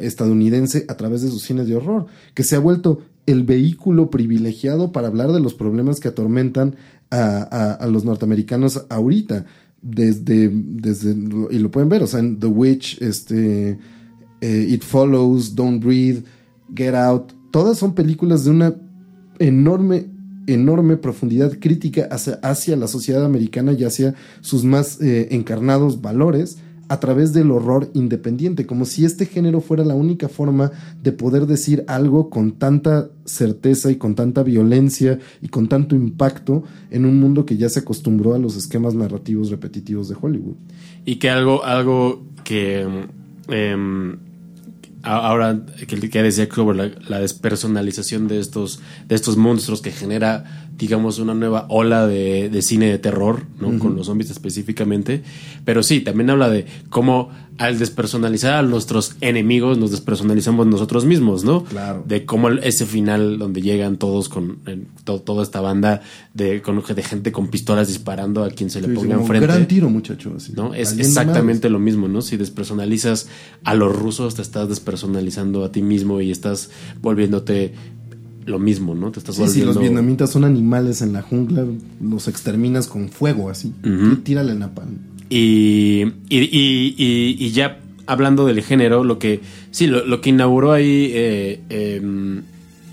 estadounidense a través de sus cines de horror, que se ha vuelto el vehículo privilegiado para hablar de los problemas que atormentan a, los norteamericanos ahorita. Desde, desde, y lo pueden ver, o sea, en The Witch, este, eh, It Follows, Don't Breathe, Get Out, todas son películas de una enorme, enorme profundidad crítica hacia, la sociedad americana y hacia sus más eh, encarnados valores, a través del horror independiente, como si este género fuera la única forma de poder decir algo con tanta certeza y con tanta violencia y con tanto impacto en un mundo que ya se acostumbró a los esquemas narrativos repetitivos de Hollywood. Y que algo, algo que em, ahora que, que decía sobre la, despersonalización de estos, de estos monstruos que genera digamos, una nueva ola de, cine de terror, ¿no? Con los zombies específicamente. Pero sí, también habla de cómo al despersonalizar a nuestros enemigos nos despersonalizamos nosotros mismos, ¿no? Claro. De cómo ese final donde llegan todos con toda esta banda de, con, de gente con pistolas disparando a quien se le ponga enfrente. Un gran tiro, muchachos. ¿no? Es exactamente lo mismo, ¿no? Si despersonalizas a los rusos, te estás despersonalizando a ti mismo y estás volviéndote lo mismo, ¿no? Te estás sí, Si los vietnamitas son animales en la jungla, los exterminas con fuego, así. Tírale napalm. Y, y, y, y, ya hablando del género, lo que sí, lo, que inauguró ahí eh, em,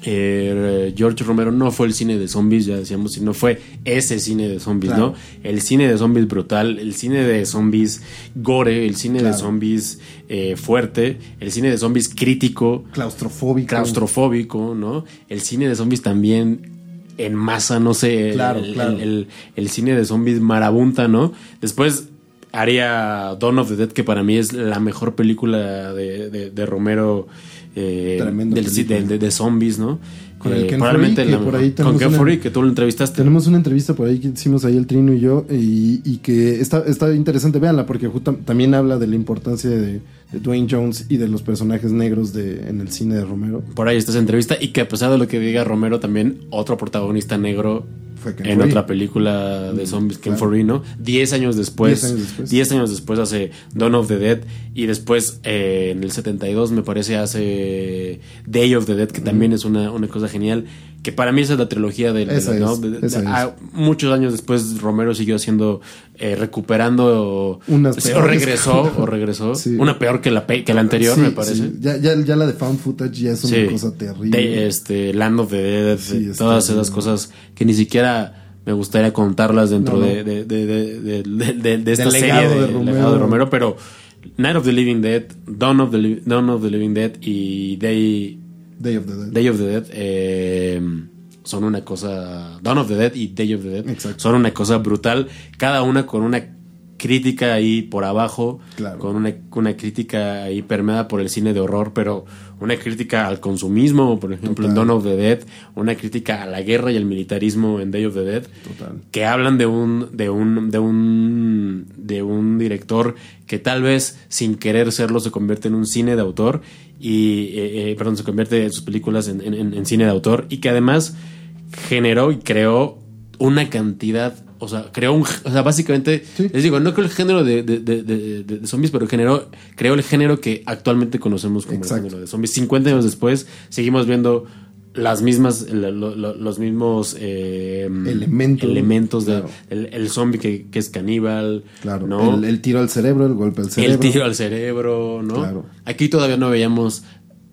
eh, George Romero no fue el cine de zombies, ya decíamos, sino fue ese cine de zombies, ¿no? El cine de zombies brutal, el cine de zombies gore, el cine de zombies eh, fuerte, el cine de zombies crítico. Claustrofóbico. Claustrofóbico, ¿no? El cine de zombies también en masa, no sé. Claro, el, El, cine de zombies marabunta, ¿no? Después haría Dawn of the Dead, que para mí es la mejor película de, de Romero eh, del, de, zombies, ¿no? Con el eh, Ken probablemente que por ahí con Ken Fury, que tú lo entrevistaste. Tenemos una entrevista por ahí que hicimos ahí el Trino y yo, y, que está, está interesante, véanla, porque también habla de la importancia de, Dwayne Jones y de los personajes negros de, en el cine de Romero. Por ahí está esa entrevista, y que a pesar de lo que diga Romero, también otro protagonista negro en otra película de mm, zombies, Ken claro. ¿no? Diez años después. Diez años después. hace Dawn of the Dead. Y después, eh, en el 72, me parece, hace Day of the Dead, que también es una, una cosa genial que para mí esa es la trilogía de, muchos años después Romero siguió haciendo eh, recuperando Unas o regresó o regresó. Una peor que la que la anterior me parece. ya, ya, ya, la de found footage ya es una cosa terrible. Este Land of the Dead todas esas cosas que ni siquiera me gustaría contarlas dentro de, de, de, esta serie de, Romero. de Romero. Pero Night of the Living Dead Dawn of the, Dawn of the Living Dead y Day Day of the Dead. Day of the Dead eh, son una cosa. Dawn of the Dead y Day of the Dead son una cosa brutal. Cada una con una crítica ahí por abajo, con una, una, crítica ahí permeada por el cine de horror, pero una crítica al consumismo, por ejemplo, en Dawn of the Dead, una crítica a la guerra y al militarismo en Day of the Dead, que hablan de un, de un, de un, de un director que tal vez sin querer serlo se convierte en un cine de autor y, eh, eh, perdón, se convierte en sus películas en, cine de autor y que además generó y creó una cantidad, o sea, creó un, o sea, básicamente, les digo, no creo el género de, de, zombies, pero generó, creó el género que actualmente conocemos como el género de zombies. 50 años después seguimos viendo las mismas, los mismos eh, elementos, elementos de el, zombie que, es caníbal, claro, ¿no? el, tiro al cerebro, el golpe al cerebro, el tiro al cerebro, ¿no? Aquí todavía no veíamos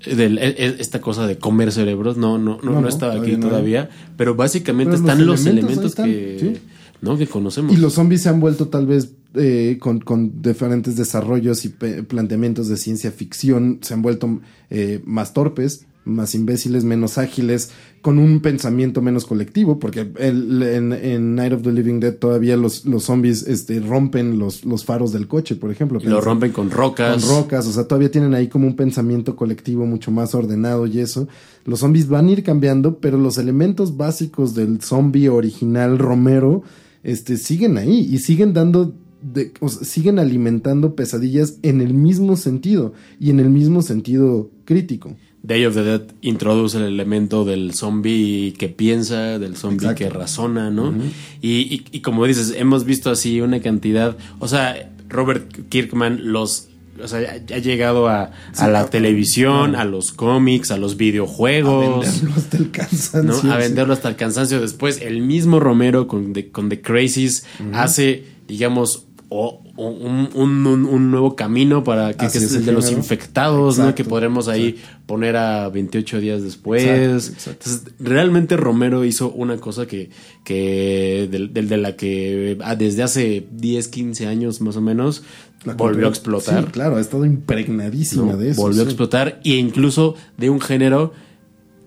e, e, esta cosa de comer cerebros, no, no, no, no, estaba aquí todavía, pero básicamente están los elementos, que, ¿no? que conocemos. Y los zombies se han vuelto tal vez eh, con, con, diferentes desarrollos y planteamientos de ciencia ficción, se han vuelto eh, más torpes más imbéciles, menos ágiles, con un pensamiento menos colectivo, porque en, Night of the Living Dead todavía los, los zombies este, rompen los, los faros del coche, por ejemplo. lo rompen con rocas. Con rocas, o sea, todavía tienen ahí como un pensamiento colectivo mucho más ordenado y eso. Los zombies van a ir cambiando, pero los elementos básicos del zombie original Romero este, siguen ahí y siguen dando de, siguen alimentando pesadillas en el mismo sentido y en el mismo sentido crítico. Day of the Dead introduce el elemento del zombie que piensa, del zombie que razona, ¿no? y, y, como dices, hemos visto así una cantidad, o sea, Robert Kirkman los... O sea, ha llegado a, a la televisión, a los cómics, a los videojuegos. A venderlo hasta el cansancio. A venderlo hasta el cansancio. Después, el mismo Romero con The, con The Crazies hace, digamos, o, o un, un- nuevo camino para que, que es el de los infectados, ¿no? Que podremos ahí poner a 28 días después. Exacto. Entonces, realmente Romero hizo una cosa que, que del, del- de la que ah, desde hace 10, 15 años más o menos La volvió a explotar. Sí, claro, ha estado impregnadísima ¿no? de eso. Volvió a explotar e incluso de un género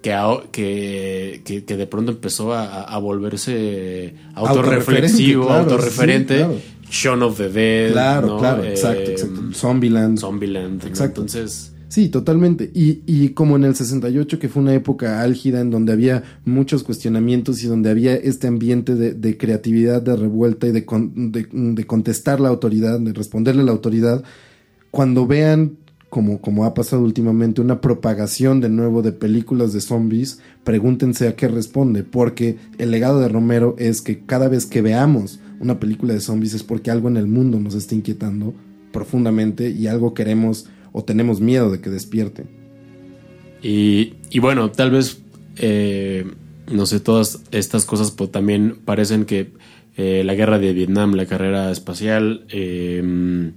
que, que, que, de pronto empezó a, a volverse autorreflexivo, Autorreferente, claro, autorreferente. sí, claro. Shaun of the Dead. Claro, ¿no? claro, Eh, exacto, exacto. Zombieland. Zombieland. ¿no? Exacto. Entonces, Sí, totalmente. Y, y como en el 68, que fue una época álgida en donde había muchos cuestionamientos y donde había este ambiente de, creatividad, de revuelta y de, con- de, de contestar la autoridad, de responderle a la autoridad, cuando vean, como, como ha pasado últimamente, una propagación de nuevo de películas de zombies, pregúntense a qué responde, porque el legado de Romero es que cada vez que veamos una película de zombies es porque algo en el mundo nos está inquietando profundamente y algo queremos o tenemos miedo de que despierte. Y, y bueno, tal vez, eh, no sé, todas estas cosas pues, también parecen que eh, la guerra de Vietnam, la carrera espacial, eh,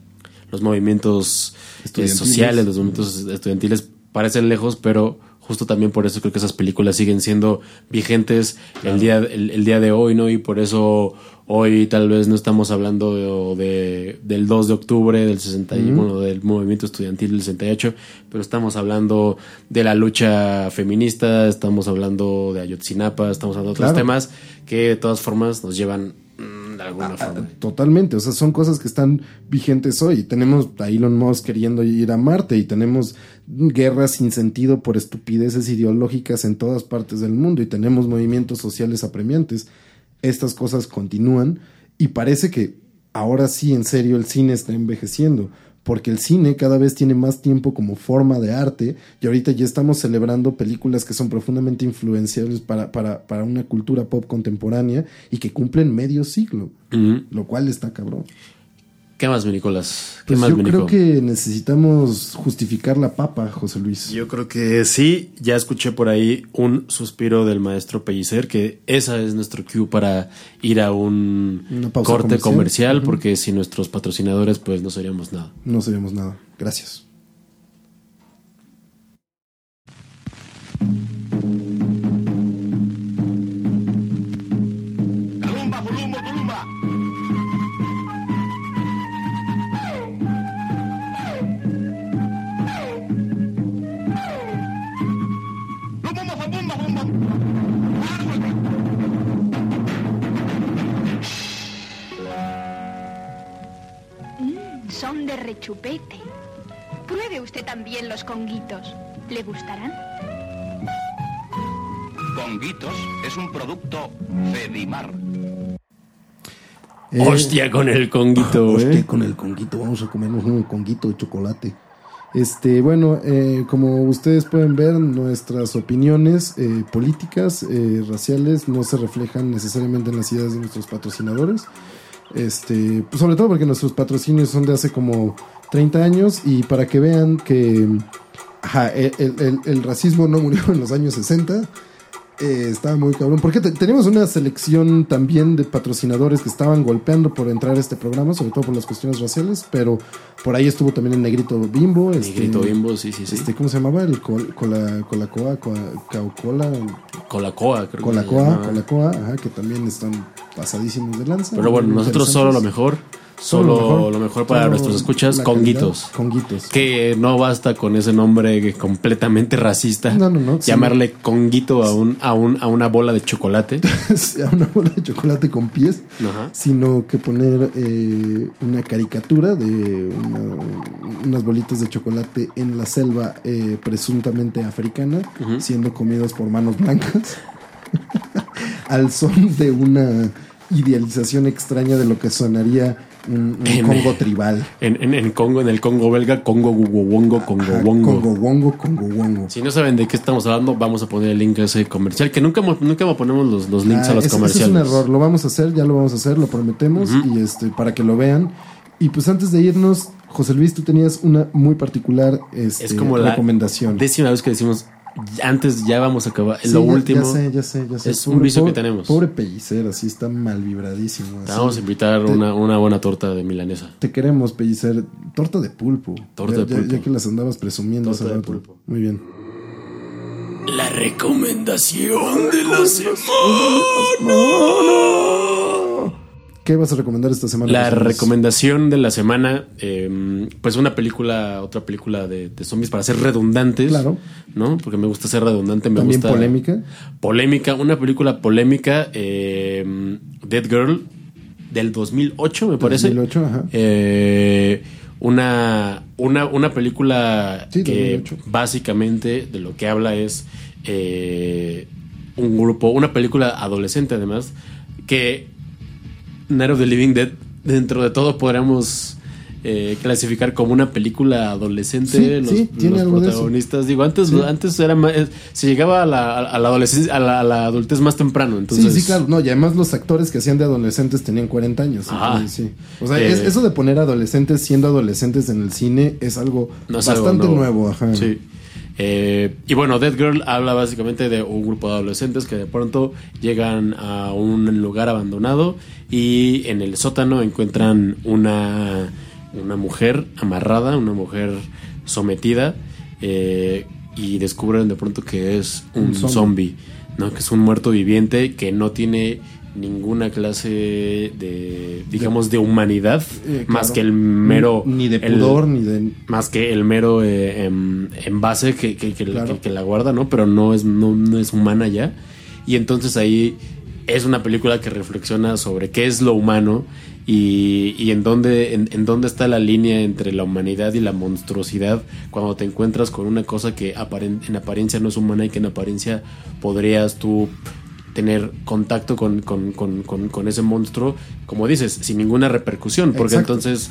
los movimientos eh, sociales, los movimientos estudiantiles parecen lejos, pero justo también por eso creo que esas películas siguen siendo vigentes el, día, el, el día de hoy, ¿no? Y por eso hoy tal vez no estamos hablando de, de- del 2 de octubre del 61, del movimiento estudiantil del 68, pero estamos hablando de la lucha feminista, estamos hablando de Ayotzinapa, estamos hablando de otros temas que de todas formas nos llevan mm, de alguna forma. Totalmente, o sea, son cosas que están vigentes hoy. Tenemos a Elon Musk queriendo ir a Marte y tenemos guerras sin sentido por estupideces ideológicas en todas partes del mundo y tenemos movimientos sociales apremiantes. Estas cosas continúan y parece que ahora sí, en serio, el cine está envejeciendo. Porque el cine cada vez tiene más tiempo como forma de arte y ahorita ya estamos celebrando películas que son profundamente influenciables para, para, para una cultura pop contemporánea y que cumplen medio siglo. Lo cual está cabrón. ¿Qué más, mi Nicolás? ¿Qué Pues más, yo mi creo Nico? que necesitamos justificar la papa, José Luis. Yo creo que sí, ya escuché por ahí un suspiro del maestro Pellicer, que esa es nuestro cue para ir a un corte comercial. porque sin nuestros patrocinadores pues no seríamos nada. No sabemos nada. Gracias. Rechupete. Pruebe usted también los conguitos. ¿Le gustarán? Conguitos es un producto Fedimar. Eh, Hostia con el conguito, hostia, ¿eh? con el conguito. Vamos a comernos un conguito de chocolate. Este, bueno, eh, como ustedes pueden ver, nuestras opiniones eh, políticas, eh, raciales, no se reflejan necesariamente en las ideas de nuestros patrocinadores. Este, pues sobre todo porque nuestros patrocinios son de hace como 30 años y para que vean que el racismo no murió en los años 60. Eh, estaba muy cabrón. Porque te- tenemos una selección también de patrocinadores que estaban golpeando por entrar a este programa, sobre todo por las cuestiones raciales, pero por ahí estuvo también el Negrito Bimbo. este, Negrito Bimbo, sí, sí, sí. Este, ¿Cómo se llamaba? El col, cola, colacoa, coa- caucola, Colacoa, creo que colacoa, llamaba. colacoa, ajá, que también están pasadísimos de lanza. Pero bueno, nosotros solo lo mejor, solo lo mejor, para nuestros escuchas, conguitos. calidad, Conguitos. Que no basta con ese nombre completamente racista. No, no, no, sí. Llamarle conguito a un, a un, a una bola de chocolate. a una bola de chocolate con pies, Ajá. sino que poner eh, una caricatura de una- unas bolitas de chocolate en la selva eh, presuntamente africana, siendo comidos por manos blancas, al son de una idealización extraña de lo que sonaría un, un En- Congo tribal. En, en, en Congo, en el Congo belga, Congo Wongo, Congo Wongo. Congo Wongo, Congo Wongo. Si no saben de qué estamos hablando, vamos a poner el link a ese comercial, que nunca, nunca ponemos los, los links Ah, a los ese comerciales. es un error, lo vamos a hacer, ya lo vamos a hacer, lo prometemos y este para que lo vean. Y pues antes de irnos, José Luis, tú tenías una muy particular este, Es como la recomendación. décima vez que decimos antes ya vamos a acabar. Sí, lo ya- último. Ya sé, ya sé, ya sé. es un vicio que tenemos. Pobre pellicer, así está mal vibradísimo. Te así. vamos a invitar Te- una, una buena torta de milanesa. Te queremos, pellicer. Torta de pulpo. Torta Ya- de pulpo. Ya, que las andabas presumiendo Torta de pulpo. Muy bien. La recomendación de la ¿Qué vas a recomendar esta semana? La recomendación de la semana, eh, pues una película, otra película de, de zombies para ser redundantes. Claro. ¿No? Porque me gusta ser redundante, me También gusta. polémica. Polémica, una película polémica, eh, Dead Girl, del 2008, me parece. 2008, ajá. Eh, una, una, una película Sí, que 2008. básicamente de lo que habla es eh, un grupo, una película adolescente además, que Night of the Living Dead, dentro de todo podríamos eh, clasificar como una película adolescente. Sí, los, sí, tiene los algo de eso. protagonistas. Digo, antes, Sí. antes era más, eh, se llegaba a la, a la adolescencia, a la, a la adultez más temprano. Entonces, sí, sí, claro. No, y además los actores que hacían de adolescentes tenían 40 años. Entonces, sí. O sea, Eh, es- eso de poner adolescentes siendo adolescentes en el cine es algo No es algo bastante nuevo. Ajá. Sí. Eh, y bueno, Dead Girl habla básicamente de un grupo de adolescentes que de pronto llegan a un lugar abandonado y en el sótano encuentran una, una mujer amarrada, una mujer sometida eh, y descubren de pronto que es un, Un zombie. zombie, ¿no? que es un muerto viviente que no tiene ninguna clase de, digamos, de humanidad, Eh, más que el mero... Ni de el- pudor, ni de. más que el mero eh, em, envase que, que, que- Claro. que- que la guarda, ¿no? Pero no es, no, no es humana ya. Y entonces ahí es una película que reflexiona sobre qué es lo humano y, y en, dónde, en, en dónde está la línea entre la humanidad y la monstruosidad cuando te encuentras con una cosa que aparen- en apariencia no es humana y que en apariencia podrías tú tener contacto con, con, con, con, ese monstruo, como dices, sin ninguna repercusión, porque Exacto. entonces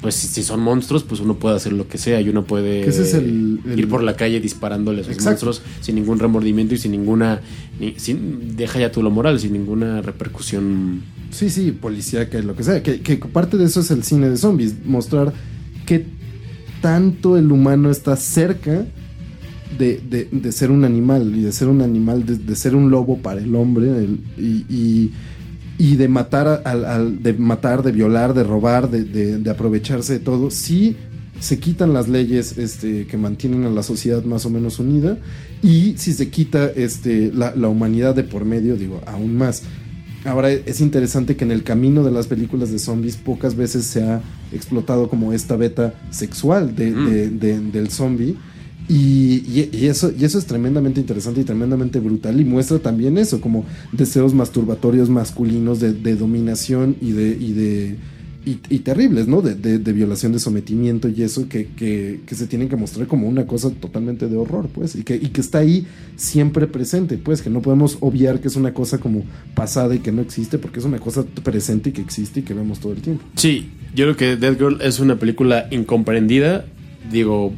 pues si, son monstruos, pues uno puede hacer lo que sea y uno puede Que ese es el- el- ir por la calle disparándole a esos Exacto. monstruos sin ningún remordimiento y sin ninguna, ni- sin, deja ya tú lo moral, sin ninguna repercusión. Sí, sí, policía, que lo que sea. Que, que parte de eso es el cine de zombies. Mostrar qué tanto el humano está cerca de, de- de ser un animal. Y de ser un animal, de, de ser un lobo para el hombre. el- y, y- y de matar, al, al- de matar, de violar, de robar, de, aprovecharse de todo. Sí se quitan las leyes este, que mantienen a la sociedad más o menos unida. Y si se quita este, la, la humanidad de por medio, digo, aún más. Ahora es interesante que en el camino de las películas de zombies pocas veces se ha explotado como esta beta sexual de, Mm. de- de- del zombie. Y, eso, y eso es tremendamente interesante y tremendamente brutal. Y muestra también eso, como deseos masturbatorios masculinos de, de dominación y de. Y de y, y terribles, ¿no? De, de- de violación, de sometimiento y eso que, que- que se tienen que mostrar como una cosa totalmente de horror, pues, y que, y que está ahí siempre presente, pues, que no podemos obviar que es una cosa como pasada y que no existe, porque es una cosa presente y que existe y que vemos todo el tiempo. Sí, yo creo que Dead Girl es una película incomprendida. Digo,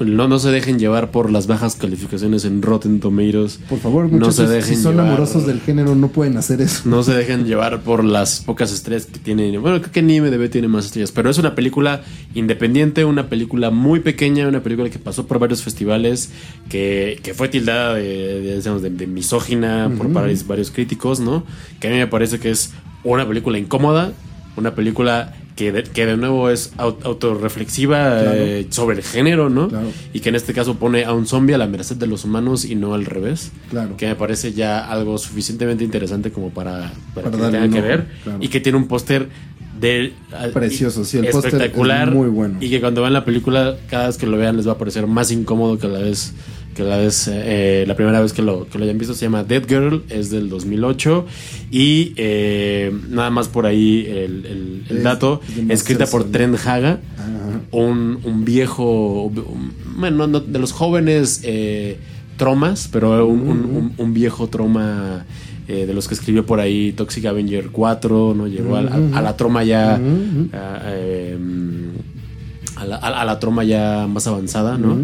no, no se dejen llevar por las bajas calificaciones en Rotten Tomatoes. Por favor, no muchachos, se si dejen son llevar- amorosos del género, no pueden hacer eso. No se dejen llevar por las pocas estrellas que tiene. Bueno, creo que ni MDB tiene más estrellas, pero es una película independiente, una película muy pequeña, una película que pasó por varios festivales, que, que fue tildada de, de, digamos, de- de misógina por varios, varios críticos, ¿no? Que a mí me parece que es una película incómoda, una película que de, que de nuevo es au- autorreflexiva Claro. eh, sobre el género, ¿no? Claro. Y que en este caso pone a un zombie a la merced de los humanos y no al revés Claro. que me parece ya algo suficientemente interesante como para, para, Para que tenga que ver claro. y que tiene un póster de Precioso, sí, el póster espectacular es muy bueno. y que cuando vean la película cada vez que lo vean les va a parecer más incómodo que la vez que la vez eh, la primera vez que lo, que lo hayan visto se llama Dead Girl es del 2008 y eh, nada más por ahí el, el- el Es dato escrita por. Trent Haga un, un viejo, un- bueno, no- de los jóvenes eh, tromas, pero un, un- viejo troma eh, de los que escribió por ahí Toxic Avenger 4, ¿no? Llegó a, la- a la troma ya, Ujú. a, eh, a la, a- a la troma ya más avanzada, ¿no?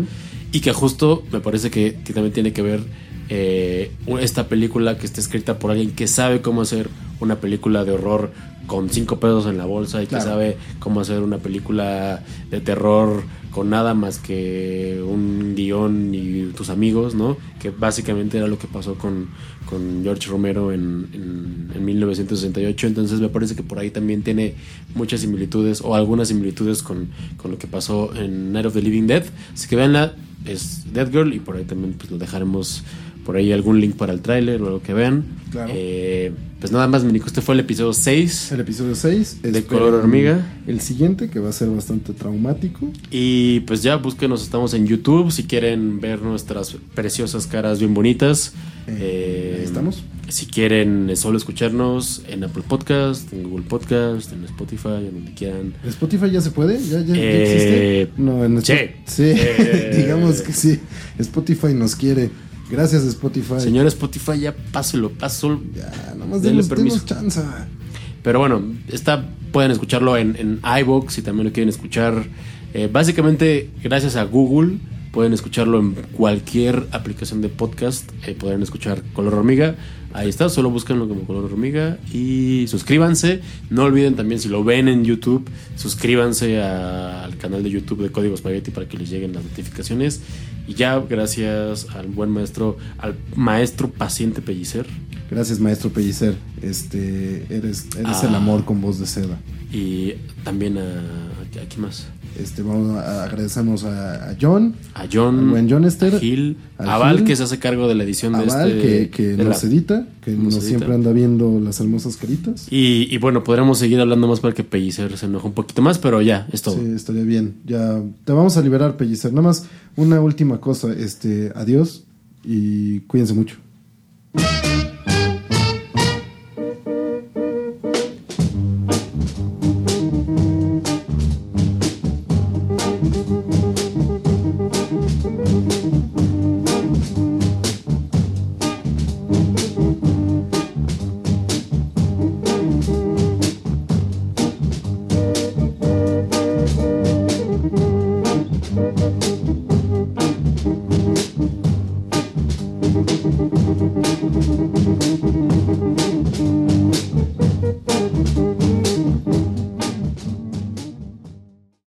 Y que justo me parece que, que también tiene que ver eh, esta película que está escrita por alguien que sabe cómo hacer una película de horror con cinco pesos en la bolsa y Claro. que sabe cómo hacer una película de terror con nada más que un guion y tus amigos, ¿no? Que básicamente era lo que pasó con, con George Romero en, en, en 1968. Entonces me parece que por ahí también tiene muchas similitudes o algunas similitudes con, con lo que pasó en Night of the Living Dead. Así que veanla, es Dead Girl y por ahí también pues lo dejaremos por ahí algún link para el tráiler o algo que vean. Claro. Eh, pues nada más, Minico, este fue el episodio 6. El episodio 6. De color hormiga. El siguiente, que va a ser bastante traumático. Y pues ya búsquenos, estamos en YouTube si quieren ver nuestras preciosas caras bien bonitas. Eh, Eh, ahí estamos. Si quieren solo escucharnos en Apple Podcast, en Google Podcast, en Spotify, en donde quieran. ¿En ¿Spotify ya se puede? ¿Ya, ya, ya Eh, existe? No, en sí. Spo- Sí, digamos que sí. Spotify nos quiere. Gracias, Spotify. Señor Spotify, ya páselo, páselo. Ya, nomás Denle denos, permiso. denos chance. Pero bueno, está, pueden escucharlo en, en iVoox si también lo quieren escuchar. Eh, básicamente, gracias a Google, pueden escucharlo en cualquier aplicación de podcast. eh, podrán escuchar Color Hormiga. Ahí está, solo búsquenlo como Color Hormiga y suscríbanse. No olviden también, si lo ven en YouTube, suscríbanse a- al canal de YouTube de Código Spaghetti para que les lleguen las notificaciones. Y ya, gracias al buen maestro, al maestro paciente Pellicer. Gracias, maestro Pellicer. Este, eres, eres Ah. el amor con voz de seda. Y también a. ¿A quién más? Este, vamos a agradecemos a, a John, A John, Al buen John Esther, a Gil, a Val, Gil, que se hace cargo de la edición a de Val, este. que, que de nos la- edita, que nos nos edita. siempre anda viendo las hermosas caritas. Y, y bueno, podremos seguir hablando más para que Pellicer se enoje un poquito más, pero ya, es todo. Sí, estaría bien. Ya te vamos a liberar, Pellicer. Nada más una última cosa. Este, adiós y cuídense mucho.